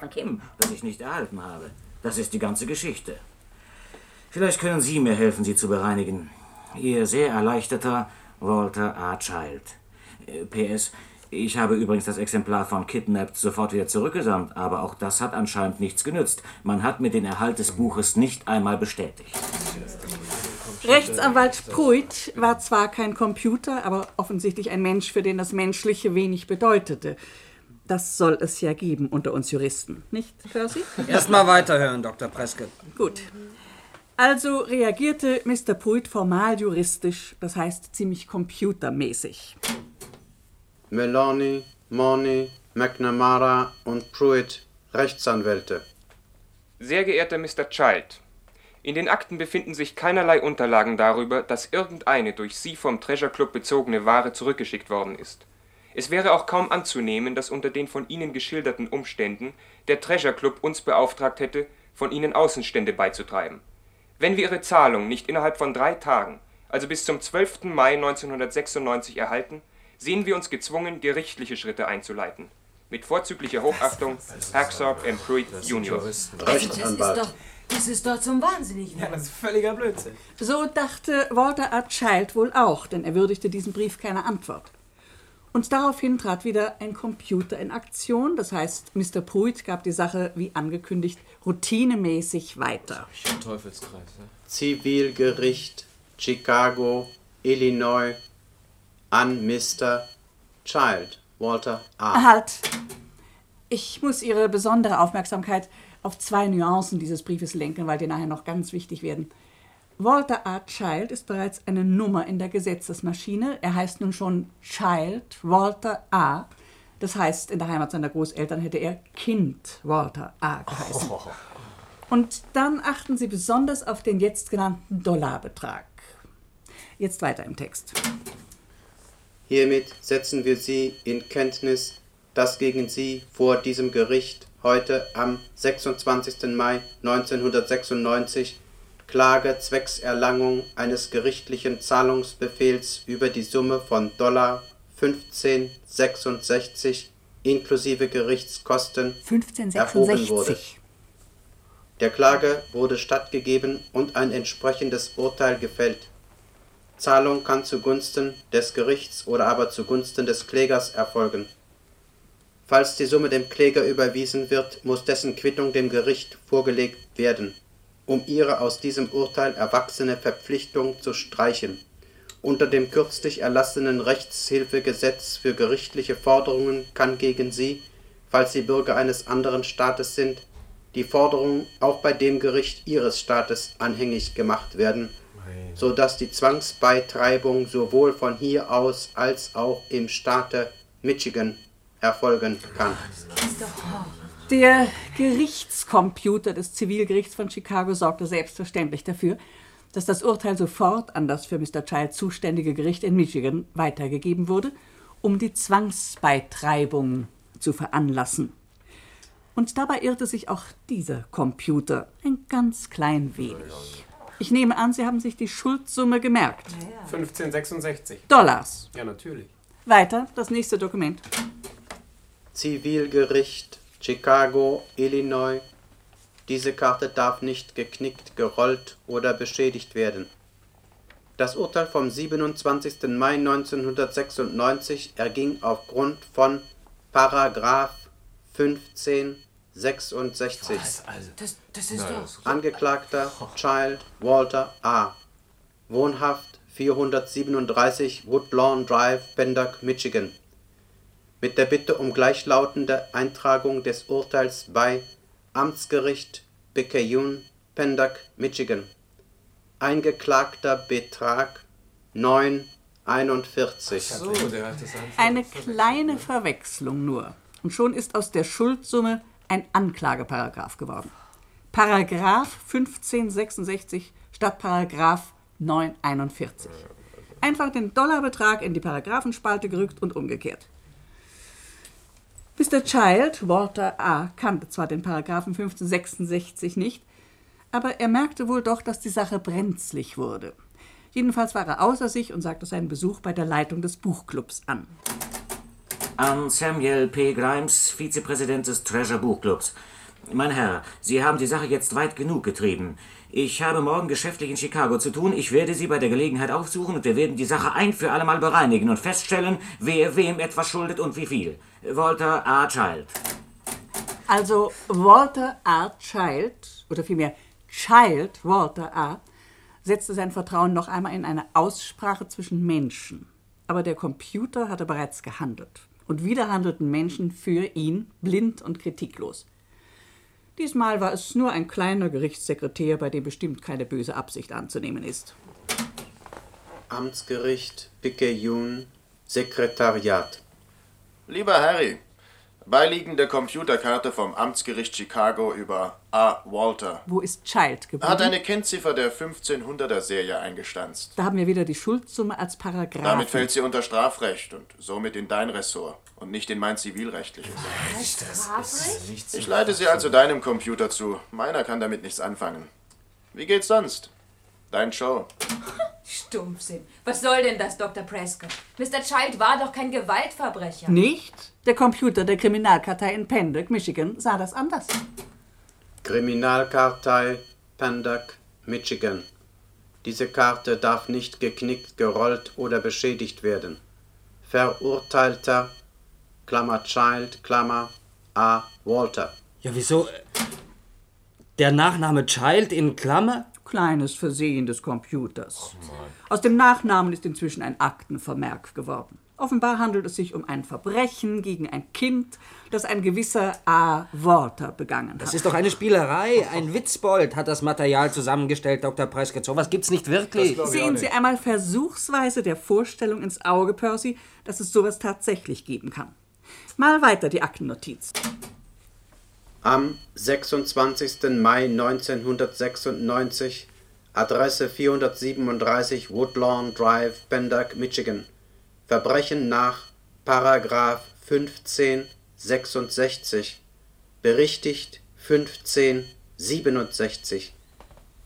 von Kim, das ich nicht erhalten habe. Das ist die ganze Geschichte. Vielleicht können Sie mir helfen, sie zu bereinigen. Ihr sehr erleichterter Walter A. Child. Äh, PS, ich habe übrigens das Exemplar von Kidnapped sofort wieder zurückgesandt, aber auch das hat anscheinend nichts genützt. Man hat mir den Erhalt des Buches nicht einmal bestätigt. Rechtsanwalt Pruitt war zwar kein Computer, aber offensichtlich ein Mensch, für den das Menschliche wenig bedeutete. Das soll es ja geben unter uns Juristen, nicht, Percy? Erstmal weiterhören, Dr. Prescott. Gut. Also reagierte Mr. Pruitt formal juristisch, das heißt ziemlich computermäßig. Meloni, Morny, McNamara und Pruitt, Rechtsanwälte. Sehr geehrter Mr. Child, in den Akten befinden sich keinerlei Unterlagen darüber, dass irgendeine durch Sie vom Treasure Club bezogene Ware zurückgeschickt worden ist. Es wäre auch kaum anzunehmen, dass unter den von Ihnen geschilderten Umständen der Treasure Club uns beauftragt hätte, von Ihnen Außenstände beizutreiben. Wenn wir Ihre Zahlung nicht innerhalb von drei Tagen, also bis zum 12. Mai 1996 erhalten, sehen wir uns gezwungen, gerichtliche Schritte einzuleiten. Mit vorzüglicher Hochachtung, Hacksaw M. Pruitt Jr. Rechtsanwalt. Das ist doch, das ist doch zum Wahnsinnigen. Ja, das ist völliger Blödsinn. So dachte Walter A. Child wohl auch, denn er würdigte diesen Brief keiner Antwort. Und daraufhin trat wieder ein Computer in Aktion, das heißt, Mr. Pruitt gab die Sache, wie angekündigt, routinemäßig weiter. Teufelskreis, ne? Zivilgericht Chicago, Illinois an Mr. Child, Walter A. Halt! Ich muss Ihre besondere Aufmerksamkeit auf zwei Nuancen dieses Briefes lenken, weil die nachher noch ganz wichtig werden. Walter A. Child ist bereits eine Nummer in der Gesetzesmaschine. Er heißt nun schon Child Walter A. Das heißt, in der Heimat seiner Großeltern hätte er Kind Walter A. geheißen. Und dann achten Sie besonders auf den jetzt genannten Dollarbetrag. Jetzt weiter im Text. Hiermit setzen wir Sie in Kenntnis, dass gegen Sie vor diesem Gericht heute am 26. Mai 1996 Klage zwecks Erlangung eines gerichtlichen Zahlungsbefehls über die Summe von Dollar 1566 inklusive Gerichtskosten erhoben wurde. 1566. Der Klage wurde stattgegeben und ein entsprechendes Urteil gefällt. Zahlung kann zugunsten des Gerichts oder aber zugunsten des Klägers erfolgen. Falls die Summe dem Kläger überwiesen wird, muss dessen Quittung dem Gericht vorgelegt werden, um ihre aus diesem Urteil erwachsene Verpflichtung zu streichen. Unter dem kürzlich erlassenen Rechtshilfegesetz für gerichtliche Forderungen kann gegen sie, falls sie Bürger eines anderen Staates sind, die Forderung auch bei dem Gericht ihres Staates anhängig gemacht werden, so dass die Zwangsbeitreibung sowohl von hier aus als auch im Staate Michigan erfolgen kann. Der Gerichtscomputer des Zivilgerichts von Chicago sorgte selbstverständlich dafür, dass das Urteil sofort an das für Mr. Child zuständige Gericht in Michigan weitergegeben wurde, um die Zwangsbeitreibung zu veranlassen. Und dabei irrte sich auch dieser Computer ein ganz klein wenig. Ich nehme an, Sie haben sich die Schuldsumme gemerkt. 1566. Dollars. Ja, natürlich. Weiter, das nächste Dokument. Zivilgericht Chicago, Illinois. Diese Karte darf nicht geknickt, gerollt oder beschädigt werden. Das Urteil vom 27. Mai 1996 erging aufgrund von Paragraph 1566. Das, das ist doch. Angeklagter Child Walter A. Wohnhaft 437 Woodlawn Drive, Pendock, Michigan. Mit der Bitte um gleichlautende Eintragung des Urteils bei Amtsgericht Picayune, Pendock, Michigan. Eingeklagter Betrag 9,41. So. Eine kleine Verwechslung nur. Und schon ist aus der Schuldsumme ein Anklageparagraf geworden. Paragraph 1566 statt Paragraph 941. Einfach den Dollarbetrag in die Paragraphenspalte gerückt und umgekehrt. Mr. Child, Walter A., kannte zwar den Paragraphen 1566 nicht, aber er merkte wohl doch, dass die Sache brenzlig wurde. Jedenfalls war er außer sich und sagte seinen Besuch bei der Leitung des Buchclubs an. An Samuel P. Grimes, Vizepräsident des Treasure Buchclubs. Mein Herr, Sie haben die Sache jetzt weit genug getrieben. Ich habe morgen geschäftlich in Chicago zu tun. Ich werde Sie bei der Gelegenheit aufsuchen und wir werden die Sache ein für allemal bereinigen und feststellen, wer wem etwas schuldet und wie viel. Walter A. Child. Also Walter A. Child, oder vielmehr Child Walter A., setzte sein Vertrauen noch einmal in eine Aussprache zwischen Menschen. Aber der Computer hatte bereits gehandelt. Und wieder handelten Menschen für ihn, blind und kritiklos. Diesmal war es nur ein kleiner Gerichtssekretär, bei dem bestimmt keine böse Absicht anzunehmen ist. Amtsgericht Picayune, Sekretariat. Lieber Harry, beiliegende Computerkarte vom Amtsgericht Chicago über A. Walter. Wo ist Child geblieben? Hat eine Kennziffer der 1500er Serie eingestanzt. Da haben wir wieder die Schuldsumme als Paragraph. Damit fällt sie unter Strafrecht und somit in dein Ressort und nicht in mein zivilrechtliches. Strafrecht? Ich leite sie also deinem Computer zu. Meiner kann damit nichts anfangen. Wie geht's sonst? Dein Show. Stumpfsinn. Was soll denn das, Dr. Prescott? Mr. Child war doch kein Gewaltverbrecher. Nicht? Der Computer der Kriminalkartei in Pendock, Michigan, sah das anders. Kriminalkartei Pendock, Michigan. Diese Karte darf nicht geknickt, gerollt oder beschädigt werden. Verurteilter, Klammer Child, Klammer A. Walter. Ja, wieso? Der Nachname Child in Klammer? Kleines Versehen des Computers. Aus dem Nachnamen ist inzwischen ein Aktenvermerk geworden. Offenbar handelt es sich um ein Verbrechen gegen ein Kind, das ein gewisser A. Walter begangen hat. Das ist doch eine Spielerei. Ein Witzbold hat das Material zusammengestellt, Dr. Prescott. So was gibt's nicht wirklich. Sehen Sie einmal versuchsweise der Vorstellung ins Auge, Percy, dass es sowas tatsächlich geben kann. Mal weiter die Aktennotiz. Am 26. Mai 1996, Adresse 437 Woodlawn Drive, Pendock, Michigan. Verbrechen nach Paragraph 1566, berichtigt 1567.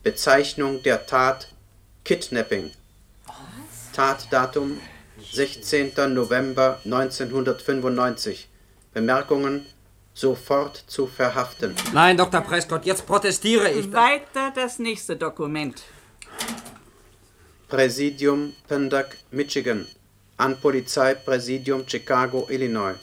Bezeichnung der Tat Kidnapping. Tatdatum 16. November 1995. Bemerkungen sofort zu verhaften. Nein, Dr. Prescott, jetzt protestiere ich. Weiter das nächste Dokument. Präsidium Pendock, Michigan. An Polizeipräsidium Chicago, Illinois.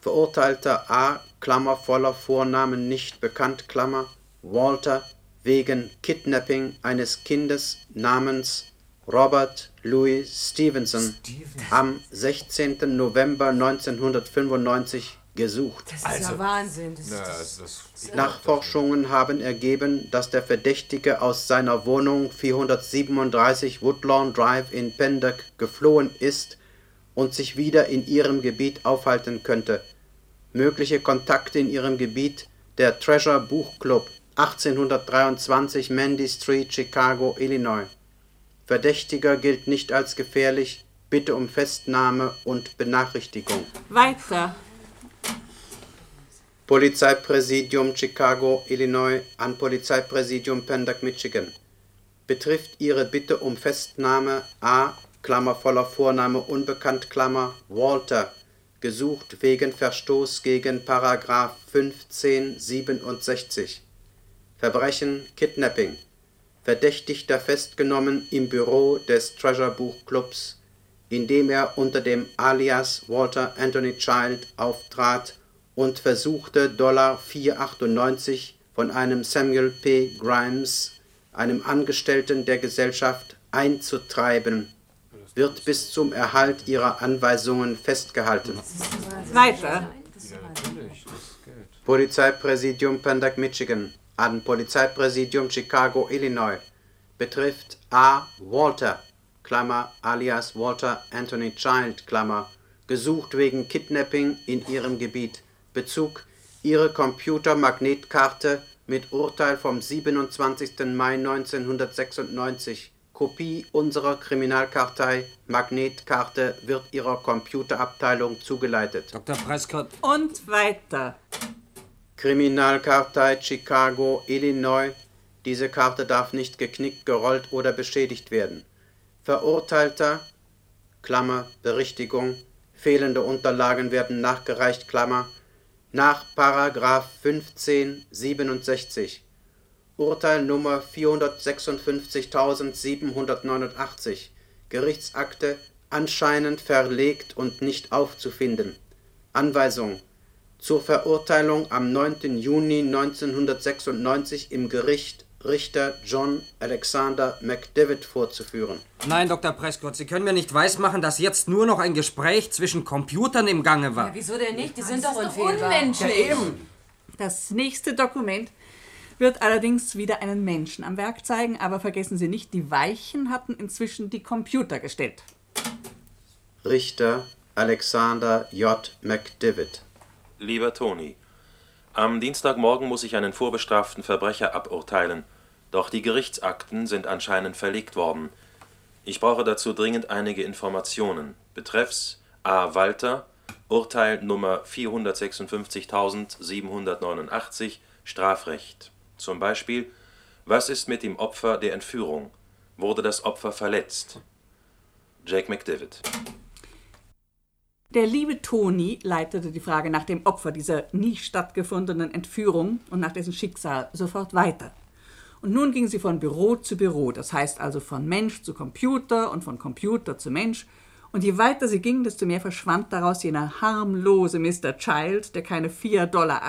Verurteilter A. Klammer voller Vornamen nicht bekannt, Klammer, Walter, wegen Kidnapping eines Kindes namens Robert Louis Stevenson am 16. November 1995 gesucht. Das ist ja Wahnsinn. Das Na, also das Nachforschungen haben ergeben, dass der Verdächtige aus seiner Wohnung 437 Woodlawn Drive in Pendock geflohen ist und sich wieder in ihrem Gebiet aufhalten könnte. Mögliche Kontakte in ihrem Gebiet der Treasure Buchclub 1823 Mandy Street, Chicago, Illinois. Verdächtiger gilt nicht als gefährlich. Bitte um Festnahme und Benachrichtigung. Weiter. Polizeipräsidium Chicago, Illinois an Polizeipräsidium Pendock, Michigan. Betrifft Ihre Bitte um Festnahme A, Klammer voller Vorname unbekannt, Klammer Walter, gesucht wegen Verstoß gegen Paragraph 1567. Verbrechen Kidnapping. Verdächtigter festgenommen im Büro des Treasure Buchclubs, indem er unter dem Alias Walter Anthony Child auftrat und versuchte Dollar 498 von einem Samuel P. Grimes, einem Angestellten der Gesellschaft, einzutreiben, wird bis zum Erhalt ihrer Anweisungen festgehalten. Weiter. Polizeipräsidium Pendock, Michigan an Polizeipräsidium Chicago, Illinois betrifft A. Walter, Klammer, alias Walter Anthony Child, Klammer, gesucht wegen Kidnapping in ihrem Gebiet. Bezug Ihre Computermagnetkarte mit Urteil vom 27. Mai 1996, Kopie unserer Kriminalkartei Magnetkarte wird Ihrer Computerabteilung zugeleitet. Dr. Prescott. Und weiter. Kriminalkartei Chicago, Illinois. Diese Karte darf nicht geknickt, gerollt oder beschädigt werden. Verurteilter, Klammer, Berichtigung, fehlende Unterlagen werden nachgereicht, Klammer, nach Paragraph 1567. Urteil Nummer 456.789. Gerichtsakte anscheinend verlegt und nicht aufzufinden. Anweisung zur Verurteilung am 9. Juni 1996 im Gericht Richter John Alexander McDavid vorzuführen. Nein, Dr. Prescott, Sie können mir nicht weismachen, dass jetzt nur noch ein Gespräch zwischen Computern im Gange war. Ja, wieso denn nicht? Die sind Das doch ist doch unfehlbar. unmenschlich. Ja, eben. Das nächste Dokument wird allerdings wieder einen Menschen am Werk zeigen, aber vergessen Sie nicht, die Weichen hatten inzwischen die Computer gestellt. Richter Alexander J. McDavid. Lieber Toni, am Dienstagmorgen muss ich einen vorbestraften Verbrecher aburteilen, doch die Gerichtsakten sind anscheinend verlegt worden. Ich brauche dazu dringend einige Informationen. Betreffs A. Walter, Urteil Nummer 456.789, Strafrecht. Zum Beispiel, was ist mit dem Opfer der Entführung? Wurde das Opfer verletzt? Jake McDavid. Der liebe Toni leitete die Frage nach dem Opfer dieser nie stattgefundenen Entführung und nach dessen Schicksal sofort weiter. Und nun ging sie von Büro zu Büro, das heißt also von Mensch zu Computer und von Computer zu Mensch. Und je weiter sie ging, desto mehr verschwand daraus jener harmlose Mr. Child, der keine 4,98 Dollar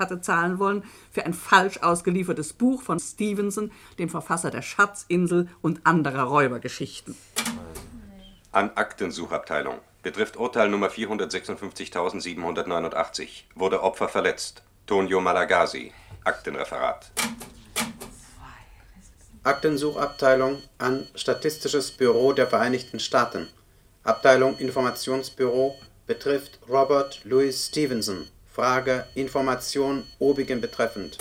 hatte zahlen wollen für ein falsch ausgeliefertes Buch von Stevenson, dem Verfasser der Schatzinsel und anderer Räubergeschichten. An Aktensuchabteilung. Betrifft Urteil Nummer 460.789. Wurde Opfer verletzt. Tonio Malagasi. Aktenreferat. Aktensuchabteilung an Statistisches Büro der Vereinigten Staaten. Abteilung Informationsbüro betrifft Robert Louis Stevenson. Frage Information obigen betreffend.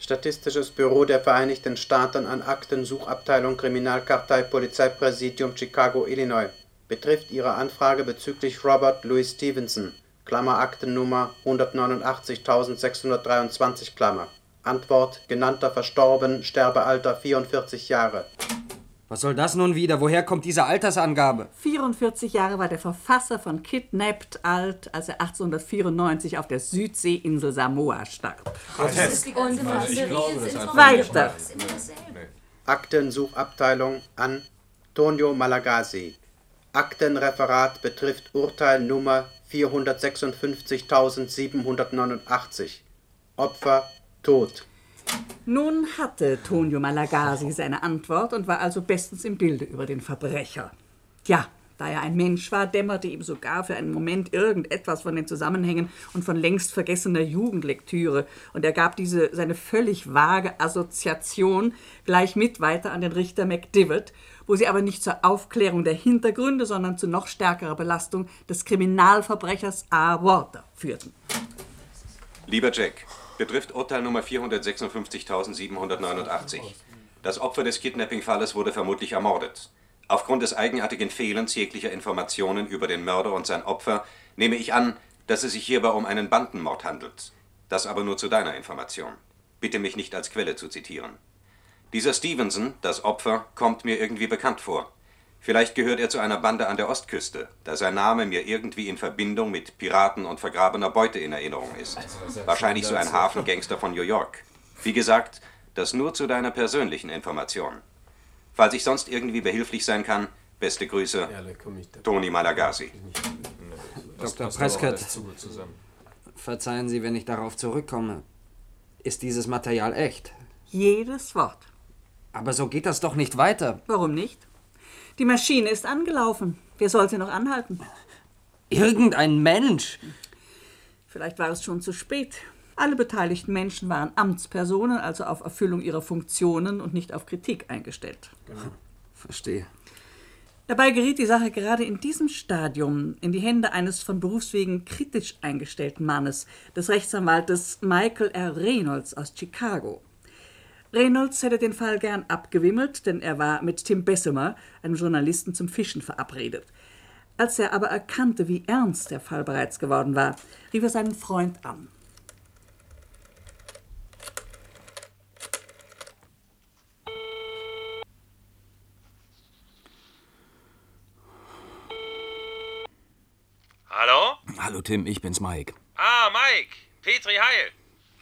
Statistisches Büro der Vereinigten Staaten an Aktensuchabteilung Kriminalkartei Polizeipräsidium Chicago, Illinois. Betrifft Ihre Anfrage bezüglich Robert Louis Stevenson. Klammer Aktennummer 189.623 Klammer. Antwort genannter verstorben, Sterbealter 44 Jahre. Was soll das nun wieder? Woher kommt diese Altersangabe? 44 Jahre war der Verfasser von Kidnapped alt, als er 1894 auf der Südseeinsel Samoa starb. Und was? Ich glaube, das einfach Weiter. Aktensuchabteilung an Tonio Malagasi. Aktenreferat betrifft Urteil Nummer 456.789. Opfer tot. Nun hatte Tonio Malagasi seine Antwort und war also bestens im Bilde über den Verbrecher. Ja, da er ein Mensch war, dämmerte ihm sogar für einen Moment irgendetwas von den Zusammenhängen und von längst vergessener Jugendlektüre, und er gab diese seine völlig vage Assoziation gleich mit weiter an den Richter McDivitt, wo sie aber nicht zur Aufklärung der Hintergründe, sondern zu noch stärkerer Belastung des Kriminalverbrechers A. Walter führten. Lieber Jack, betrifft Urteil Nummer 456.789. Das Opfer des Kidnapping-Falles wurde vermutlich ermordet. Aufgrund des eigenartigen Fehlens jeglicher Informationen über den Mörder und sein Opfer nehme ich an, dass es sich hierbei um einen Bandenmord handelt. Das aber nur zu deiner Information. Bitte mich nicht als Quelle zu zitieren. Dieser Stevenson, das Opfer, kommt mir irgendwie bekannt vor. Vielleicht gehört er zu einer Bande an der Ostküste, da sein Name mir irgendwie in Verbindung mit Piraten und vergrabener Beute in Erinnerung ist. Wahrscheinlich so ein Hafengangster von New York. Wie gesagt, das nur zu deiner persönlichen Information. Falls ich sonst irgendwie behilflich sein kann, beste Grüße, Toni Malagasi. Dr. Prescott, verzeihen Sie, wenn ich darauf zurückkomme. Ist dieses Material echt? Jedes Wort. Aber so geht das doch nicht weiter. Warum nicht? Die Maschine ist angelaufen. Wer soll sie noch anhalten? Irgendein Mensch. Vielleicht war es schon zu spät. Alle beteiligten Menschen waren Amtspersonen, also auf Erfüllung ihrer Funktionen und nicht auf Kritik eingestellt. Verstehe. Dabei geriet die Sache gerade in diesem Stadium in die Hände eines von Berufswegen kritisch eingestellten Mannes, des Rechtsanwaltes Michael R. Reynolds aus Chicago. Reynolds hätte den Fall gern abgewimmelt, denn er war mit Tim Bessemer, einem Journalisten, zum Fischen verabredet. Als er aber erkannte, wie ernst der Fall bereits geworden war, rief er seinen Freund an. Hallo? Hallo Tim, ich bin's Mike. Ah, Mike. Petri Heil.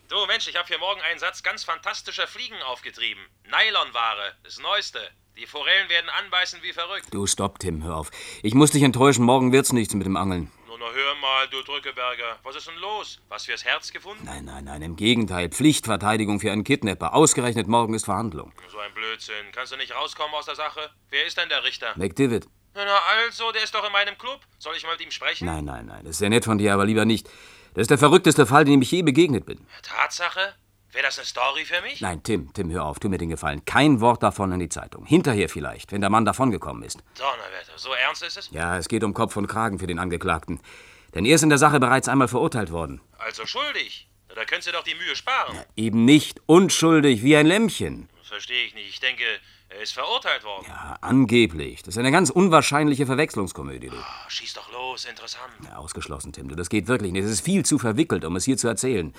Du, Mensch, ich habe hier morgen einen Satz ganz fantastischer Fliegen aufgetrieben. Nylonware, das Neueste. Die Forellen werden anbeißen wie verrückt. Du stopp, Tim, hör auf. Ich muss dich enttäuschen, morgen wird's nichts mit dem Angeln. Nur noch hör mal, du Drückeberger. Was ist denn los? Was fürs Herz gefunden? Nein, nein, nein, im Gegenteil. Pflichtverteidigung für einen Kidnapper. Ausgerechnet morgen ist Verhandlung. So ein Blödsinn. Kannst du nicht rauskommen aus der Sache? Wer ist denn der Richter? McDivitt. Na, na also, der ist doch in meinem Club. Soll ich mal mit ihm sprechen? Nein, nein, nein, das ist sehr nett von dir, aber lieber nicht. Das ist der verrückteste Fall, dem ich je begegnet bin. Tatsache? Wäre das eine Story für mich? Nein, Tim, Tim, hör auf, tu mir den Gefallen. Kein Wort davon in die Zeitung. Hinterher vielleicht, wenn der Mann davongekommen ist. Donnerwetter, so ernst ist es? Ja, es geht um Kopf und Kragen für den Angeklagten. Denn er ist in der Sache bereits einmal verurteilt worden. Also schuldig. Da könntest du doch die Mühe sparen. Eben nicht unschuldig wie ein Lämmchen. Das verstehe ich nicht. Ich denke, er ist verurteilt worden. Ja, angeblich. Das ist eine ganz unwahrscheinliche Verwechslungskomödie, du. Ah, Schieß doch los, interessant. Ja, ausgeschlossen, Tim. Du, das geht wirklich nicht. Es ist viel zu verwickelt, um es hier zu erzählen.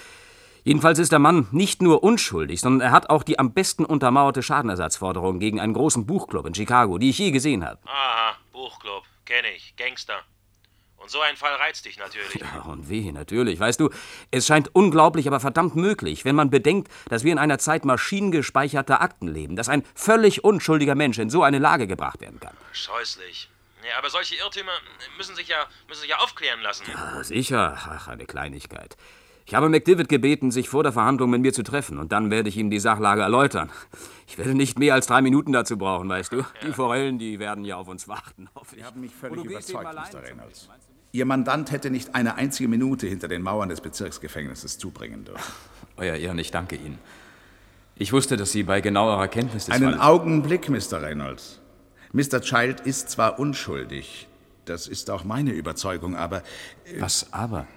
Jedenfalls ist der Mann nicht nur unschuldig, sondern er hat auch die am besten untermauerte Schadenersatzforderung gegen einen großen Buchclub in Chicago, die ich je gesehen habe. Aha, Buchclub. Kenne ich. Gangster. Und so ein Fall reizt dich natürlich. Ja, und wehe, natürlich. Weißt du, es scheint unglaublich, aber verdammt möglich, wenn man bedenkt, dass wir in einer Zeit maschinengespeicherter Akten leben, dass ein völlig unschuldiger Mensch in so eine Lage gebracht werden kann. Scheußlich. Ja, aber solche Irrtümer müssen sich ja, müssen sich ja aufklären lassen. Ja, sicher. Ach, eine Kleinigkeit. Ich habe McDivitt gebeten, sich vor der Verhandlung mit mir zu treffen, und dann werde ich ihm die Sachlage erläutern. Ich werde nicht mehr als drei Minuten dazu brauchen, weißt du? Die Forellen, die werden ja auf uns warten, hoffe ich. Sie haben mich völlig überzeugt, Mr. Reynolds. Ihr Mandant hätte nicht eine einzige Minute hinter den Mauern des Bezirksgefängnisses zubringen dürfen. Euer Ehren, ich danke Ihnen. Ich wusste, dass Sie bei genauerer Kenntnis des Einen Falles- Augenblick, Mr. Reynolds. Mr. Child ist zwar unschuldig, das ist auch meine Überzeugung, aber... Was aber?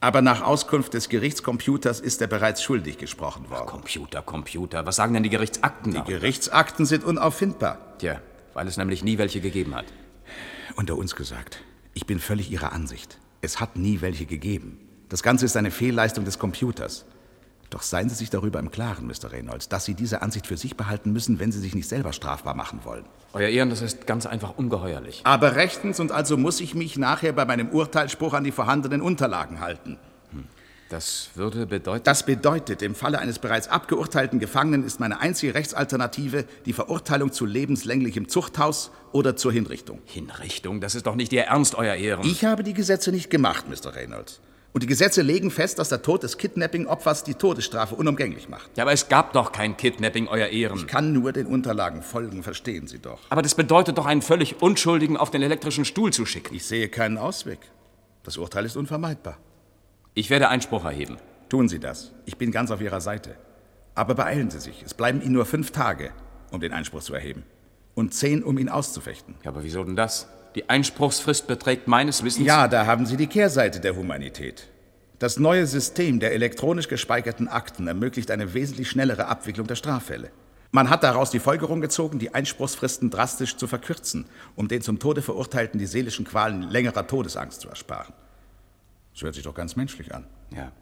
Aber nach Auskunft des Gerichtscomputers ist er bereits schuldig gesprochen worden. Computer, Computer. Was sagen denn die Gerichtsakten? Die Gerichtsakten sind unauffindbar. Tja, weil es nämlich nie welche gegeben hat. Unter uns gesagt, ich bin völlig Ihrer Ansicht. Es hat nie welche gegeben. Das Ganze ist eine Fehlleistung des Computers. Doch seien Sie sich darüber im Klaren, Mr. Reynolds, dass Sie diese Ansicht für sich behalten müssen, wenn Sie sich nicht selber strafbar machen wollen. Euer Ehren, das ist ganz einfach ungeheuerlich. Aber rechtens und also muss ich mich nachher bei meinem Urteilsspruch an die vorhandenen Unterlagen halten. Das würde bedeuten. Das bedeutet, im Falle eines bereits abgeurteilten Gefangenen ist meine einzige Rechtsalternative die Verurteilung zu lebenslänglichem Zuchthaus oder zur Hinrichtung. Hinrichtung? Das ist doch nicht Ihr Ernst, Euer Ehren. Ich habe die Gesetze nicht gemacht, Mr. Reynolds. Und die Gesetze legen fest, dass der Tod des Kidnapping-Opfers die Todesstrafe unumgänglich macht. Ja, aber es gab doch kein Kidnapping, Euer Ehren. Ich kann nur den Unterlagen folgen, verstehen Sie doch. Aber das bedeutet doch, einen völlig Unschuldigen auf den elektrischen Stuhl zu schicken. Ich sehe keinen Ausweg. Das Urteil ist unvermeidbar. Ich werde Einspruch erheben. Tun Sie das. Ich bin ganz auf Ihrer Seite. Aber beeilen Sie sich. Es bleiben Ihnen nur fünf Tage, um den Einspruch zu erheben. Und zehn, um ihn auszufechten. Ja, aber wieso denn das? Die Einspruchsfrist beträgt meines Wissens. Ja, da haben Sie die Kehrseite der Humanität. Das neue System der elektronisch gespeicherten Akten ermöglicht eine wesentlich schnellere Abwicklung der Straffälle. Man hat daraus die Folgerung gezogen, die Einspruchsfristen drastisch zu verkürzen, um den zum Tode Verurteilten die seelischen Qualen längerer Todesangst zu ersparen. Das hört sich doch ganz menschlich an. Ja.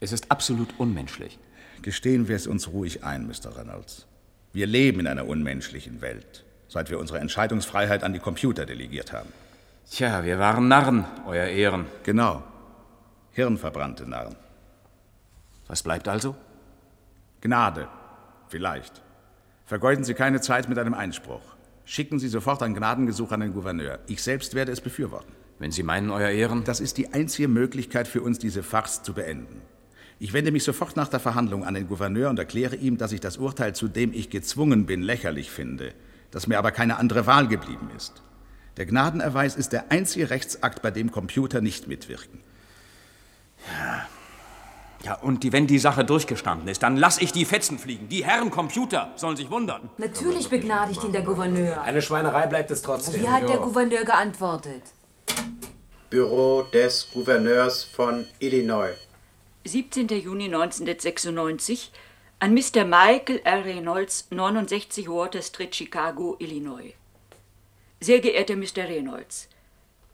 Es ist absolut unmenschlich. Gestehen wir es uns ruhig ein, Mr. Reynolds. Wir leben in einer unmenschlichen Welt, seit wir unsere Entscheidungsfreiheit an die Computer delegiert haben. Tja, wir waren Narren, Euer Ehren. Genau. Hirnverbrannte Narren. Was bleibt also? Gnade. Vielleicht. Vergeuden Sie keine Zeit mit einem Einspruch. Schicken Sie sofort ein Gnadengesuch an den Gouverneur. Ich selbst werde es befürworten. Wenn Sie meinen, Euer Ehren. Das ist die einzige Möglichkeit für uns, diese Farce zu beenden. Ich wende mich sofort nach der Verhandlung an den Gouverneur und erkläre ihm, dass ich das Urteil, zu dem ich gezwungen bin, lächerlich finde, dass mir aber keine andere Wahl geblieben ist. Der Gnadenerweis ist der einzige Rechtsakt, bei dem Computer nicht mitwirken. Ja, und die, wenn die Sache durchgestanden ist, dann lass ich die Fetzen fliegen. Die Herren Computer sollen sich wundern. Natürlich begnadigt ihn der Gouverneur. Eine Schweinerei bleibt es trotzdem. Wie hat der Gouverneur geantwortet? Büro des Gouverneurs von Illinois. 17. Juni 1996, An Mr. Michael R. Reynolds, 69 Water Street, Chicago, Illinois. Sehr geehrter Mr. Reynolds,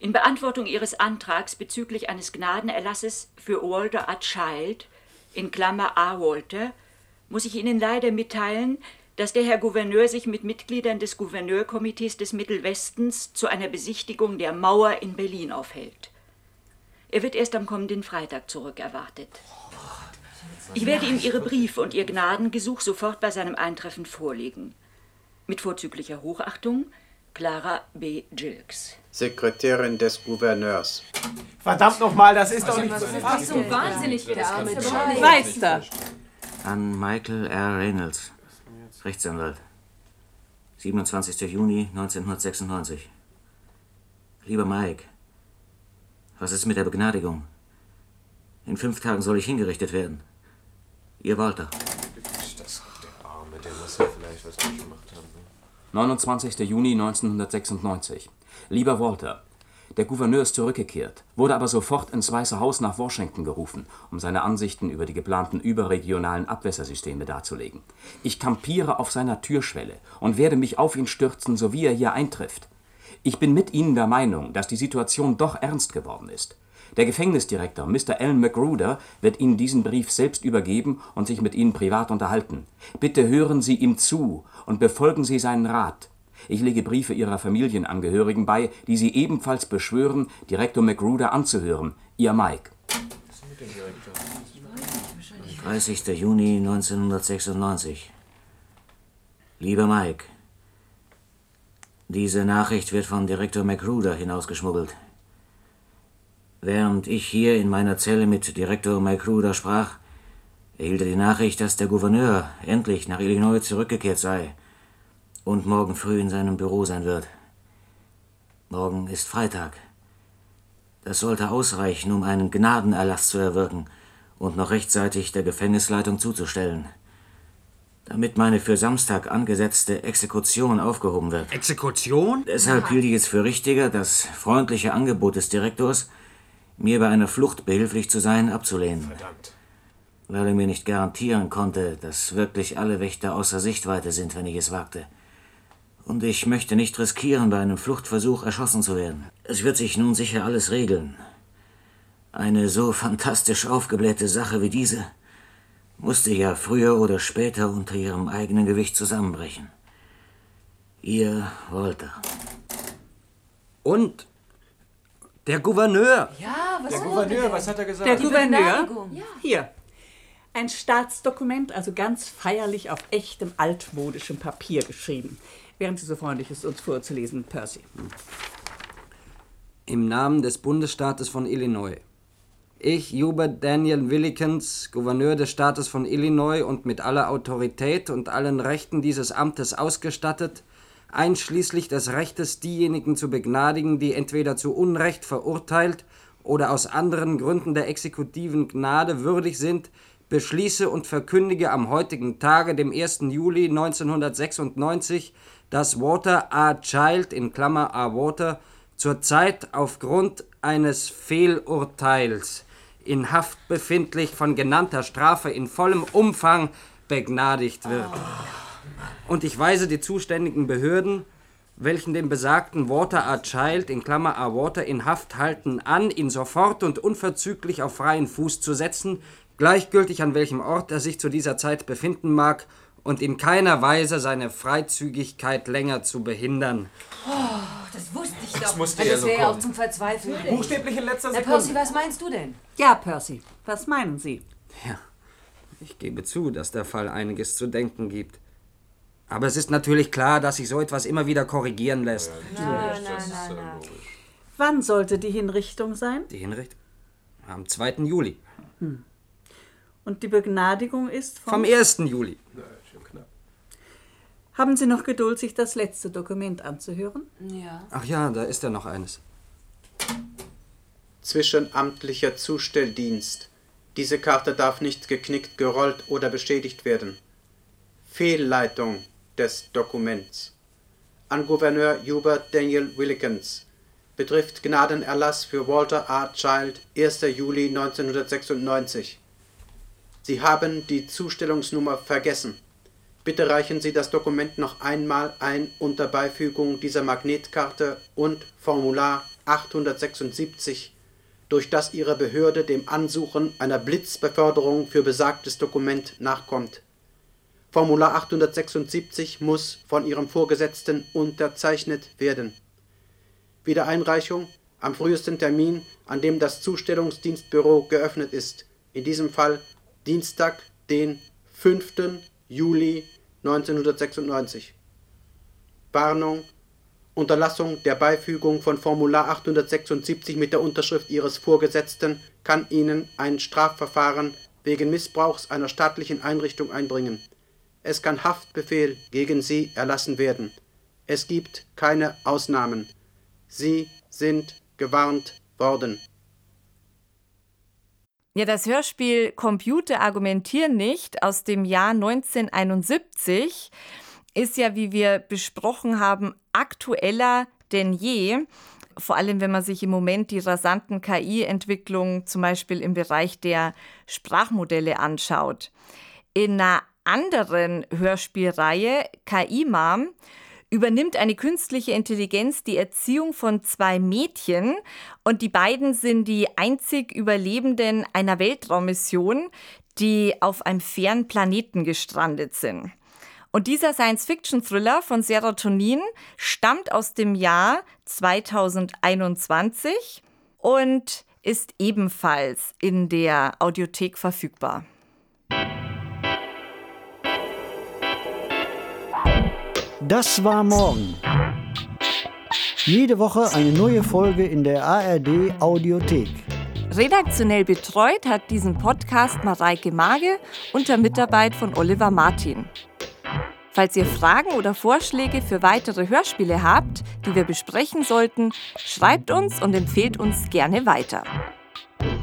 in Beantwortung Ihres Antrags bezüglich eines Gnadenerlasses für Walter A. Child, in Klammer A. Walter, muss ich Ihnen leider mitteilen, dass der Herr Gouverneur sich mit Mitgliedern des Gouverneurkomitees des Mittelwestens zu einer Besichtigung der Mauer in Berlin aufhält. Er wird erst am kommenden Freitag zurückerwartet. Ich werde ihm Ihre Briefe und Ihr Gnadengesuch sofort bei seinem Eintreffen vorlegen. Mit vorzüglicher Hochachtung, Clara B. Gilks. Sekretärin des Gouverneurs. Verdammt nochmal, das ist doch nicht Das ist nicht so wahnsinnig, der arme. Meister. An Michael R. Reynolds, Rechtsanwalt. 27. Juni 1996. Lieber Mike, was ist mit der Begnadigung? In fünf Tagen soll ich hingerichtet werden. Ihr Walter. Das der Arme, der muss ja vielleicht was gemacht haben. ne? 29. Juni 1996. Lieber Walter, der Gouverneur ist zurückgekehrt, wurde aber sofort ins Weiße Haus nach Washington gerufen, um seine Ansichten über die geplanten überregionalen Abwässersysteme darzulegen. Ich kampiere auf seiner Türschwelle und werde mich auf ihn stürzen, so wie er hier eintrifft. Ich bin mit Ihnen der Meinung, dass die Situation doch ernst geworden ist. Der Gefängnisdirektor, Mr. Alan Magruder, wird Ihnen diesen Brief selbst übergeben und sich mit Ihnen privat unterhalten. Bitte hören Sie ihm zu und befolgen Sie seinen Rat. Ich lege Briefe Ihrer Familienangehörigen bei, die Sie ebenfalls beschwören, Direktor Magruder anzuhören. Ihr Mike. 30. Juni 1996. Lieber Mike, diese Nachricht wird von Direktor Magruder hinausgeschmuggelt. Während ich hier in meiner Zelle mit Direktor Magruder sprach, erhielt er die Nachricht, dass der Gouverneur endlich nach Illinois zurückgekehrt sei und morgen früh in seinem Büro sein wird. Morgen ist Freitag. Das sollte ausreichen, um einen Gnadenerlass zu erwirken und noch rechtzeitig der Gefängnisleitung zuzustellen. Damit meine für Samstag angesetzte Exekution aufgehoben wird. Exekution? Deshalb hielt ich es für richtiger, das freundliche Angebot des Direktors, mir bei einer Flucht behilflich zu sein, abzulehnen. Verdammt. Weil er mir nicht garantieren konnte, dass wirklich alle Wächter außer Sichtweite sind, wenn ich es wagte. Und ich möchte nicht riskieren, bei einem Fluchtversuch erschossen zu werden. Es wird sich nun sicher alles regeln. Eine so fantastisch aufgeblähte Sache wie diese musste ja früher oder später unter ihrem eigenen Gewicht zusammenbrechen. Ihr Walter. Und der Gouverneur. Ja, was Der Gouverneur, denn? was hat er gesagt? Der Gouverneur. Ja. hier, ein Staatsdokument, also ganz feierlich auf echtem altmodischem Papier geschrieben. Wären Sie so freundlich, es uns vorzulesen, Percy. Im Namen des Bundesstaates von Illinois. Ich, Hubert Daniel Willikens, Gouverneur des Staates von Illinois und mit aller Autorität und allen Rechten dieses Amtes ausgestattet, einschließlich des Rechtes, diejenigen zu begnadigen, die entweder zu Unrecht verurteilt oder aus anderen Gründen der exekutiven Gnade würdig sind, beschließe und verkündige am heutigen Tage, dem 1. Juli 1996, dass Walter A. Child in Klammer A. Water zurzeit aufgrund eines Fehlurteils in Haft befindlich von genannter Strafe in vollem Umfang begnadigt wird. Und ich weise die zuständigen Behörden, welchen den besagten Walter A. Child in Klammer A. Water in Haft halten, an, ihn sofort und unverzüglich auf freien Fuß zu setzen, gleichgültig an welchem Ort er sich zu dieser Zeit befinden mag, und in keiner Weise seine Freizügigkeit länger zu behindern. Oh, das wusste ich doch. Das musste Weil ja so wäre ja auch kommen. zum Verzweifeln. Buchstäblich in letzter Na, Sekunde. Percy, was meinst du denn? Ja, Percy, was meinen Sie? Ich gebe zu, dass der Fall einiges zu denken gibt. Aber es ist natürlich klar, dass sich so etwas immer wieder korrigieren lässt. Nein, nein, nein, nein. Wann sollte die Hinrichtung sein? Die Hinrichtung? Am 2. Juli. Hm. Und die Begnadigung ist vom... Vom 1. Juli. Haben Sie noch Geduld, sich das letzte Dokument anzuhören? Ja. Ach ja, da ist ja noch eines. Zwischenamtlicher Zustelldienst. Diese Karte darf nicht geknickt, gerollt oder beschädigt werden. Fehlleitung des Dokuments. An Gouverneur Hubert Daniel Willikens. Betrifft Gnadenerlass für Walter R. Child, 1. Juli 1996. Sie haben die Zustellungsnummer vergessen. Bitte reichen Sie das Dokument noch einmal ein unter Beifügung dieser Magnetkarte und Formular 876, durch das Ihre Behörde dem Ansuchen einer Blitzbeförderung für besagtes Dokument nachkommt. Formular 876 muss von Ihrem Vorgesetzten unterzeichnet werden. Wiedereinreichung am frühesten Termin, an dem das Zustellungsdienstbüro geöffnet ist, in diesem Fall Dienstag, den 5. Juli 1996. Warnung Unterlassung der Beifügung von Formular 876 mit der Unterschrift Ihres Vorgesetzten kann Ihnen ein Strafverfahren wegen Missbrauchs einer staatlichen Einrichtung einbringen. Es kann Haftbefehl gegen Sie erlassen werden. Es gibt keine Ausnahmen. Sie sind gewarnt worden. Ja, das Hörspiel Computer argumentieren nicht aus dem Jahr 1971 ist ja, wie wir besprochen haben, aktueller denn je. Vor allem, wenn man sich im Moment die rasanten KI-Entwicklungen zum Beispiel im Bereich der Sprachmodelle anschaut. In einer anderen Hörspielreihe, KI-Mom, übernimmt eine künstliche Intelligenz die Erziehung von zwei Mädchen und die beiden sind die einzig Überlebenden einer Weltraummission, die auf einem fernen Planeten gestrandet sind. Und dieser Science-Fiction-Thriller von Serotonin stammt aus dem Jahr 2021 und ist ebenfalls in der Audiothek verfügbar. Das war morgen. Jede Woche eine neue Folge in der ARD Audiothek. Redaktionell betreut hat diesen Podcast Mareike Mage unter Mitarbeit von Oliver Martin. Falls ihr Fragen oder Vorschläge für weitere Hörspiele habt, die wir besprechen sollten, schreibt uns und empfehlt uns gerne weiter.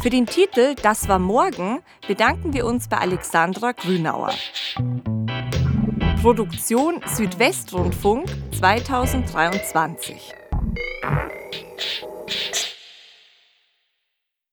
Für den Titel Das war morgen bedanken wir uns bei Alexandra Grünauer. Produktion Südwestrundfunk 2023.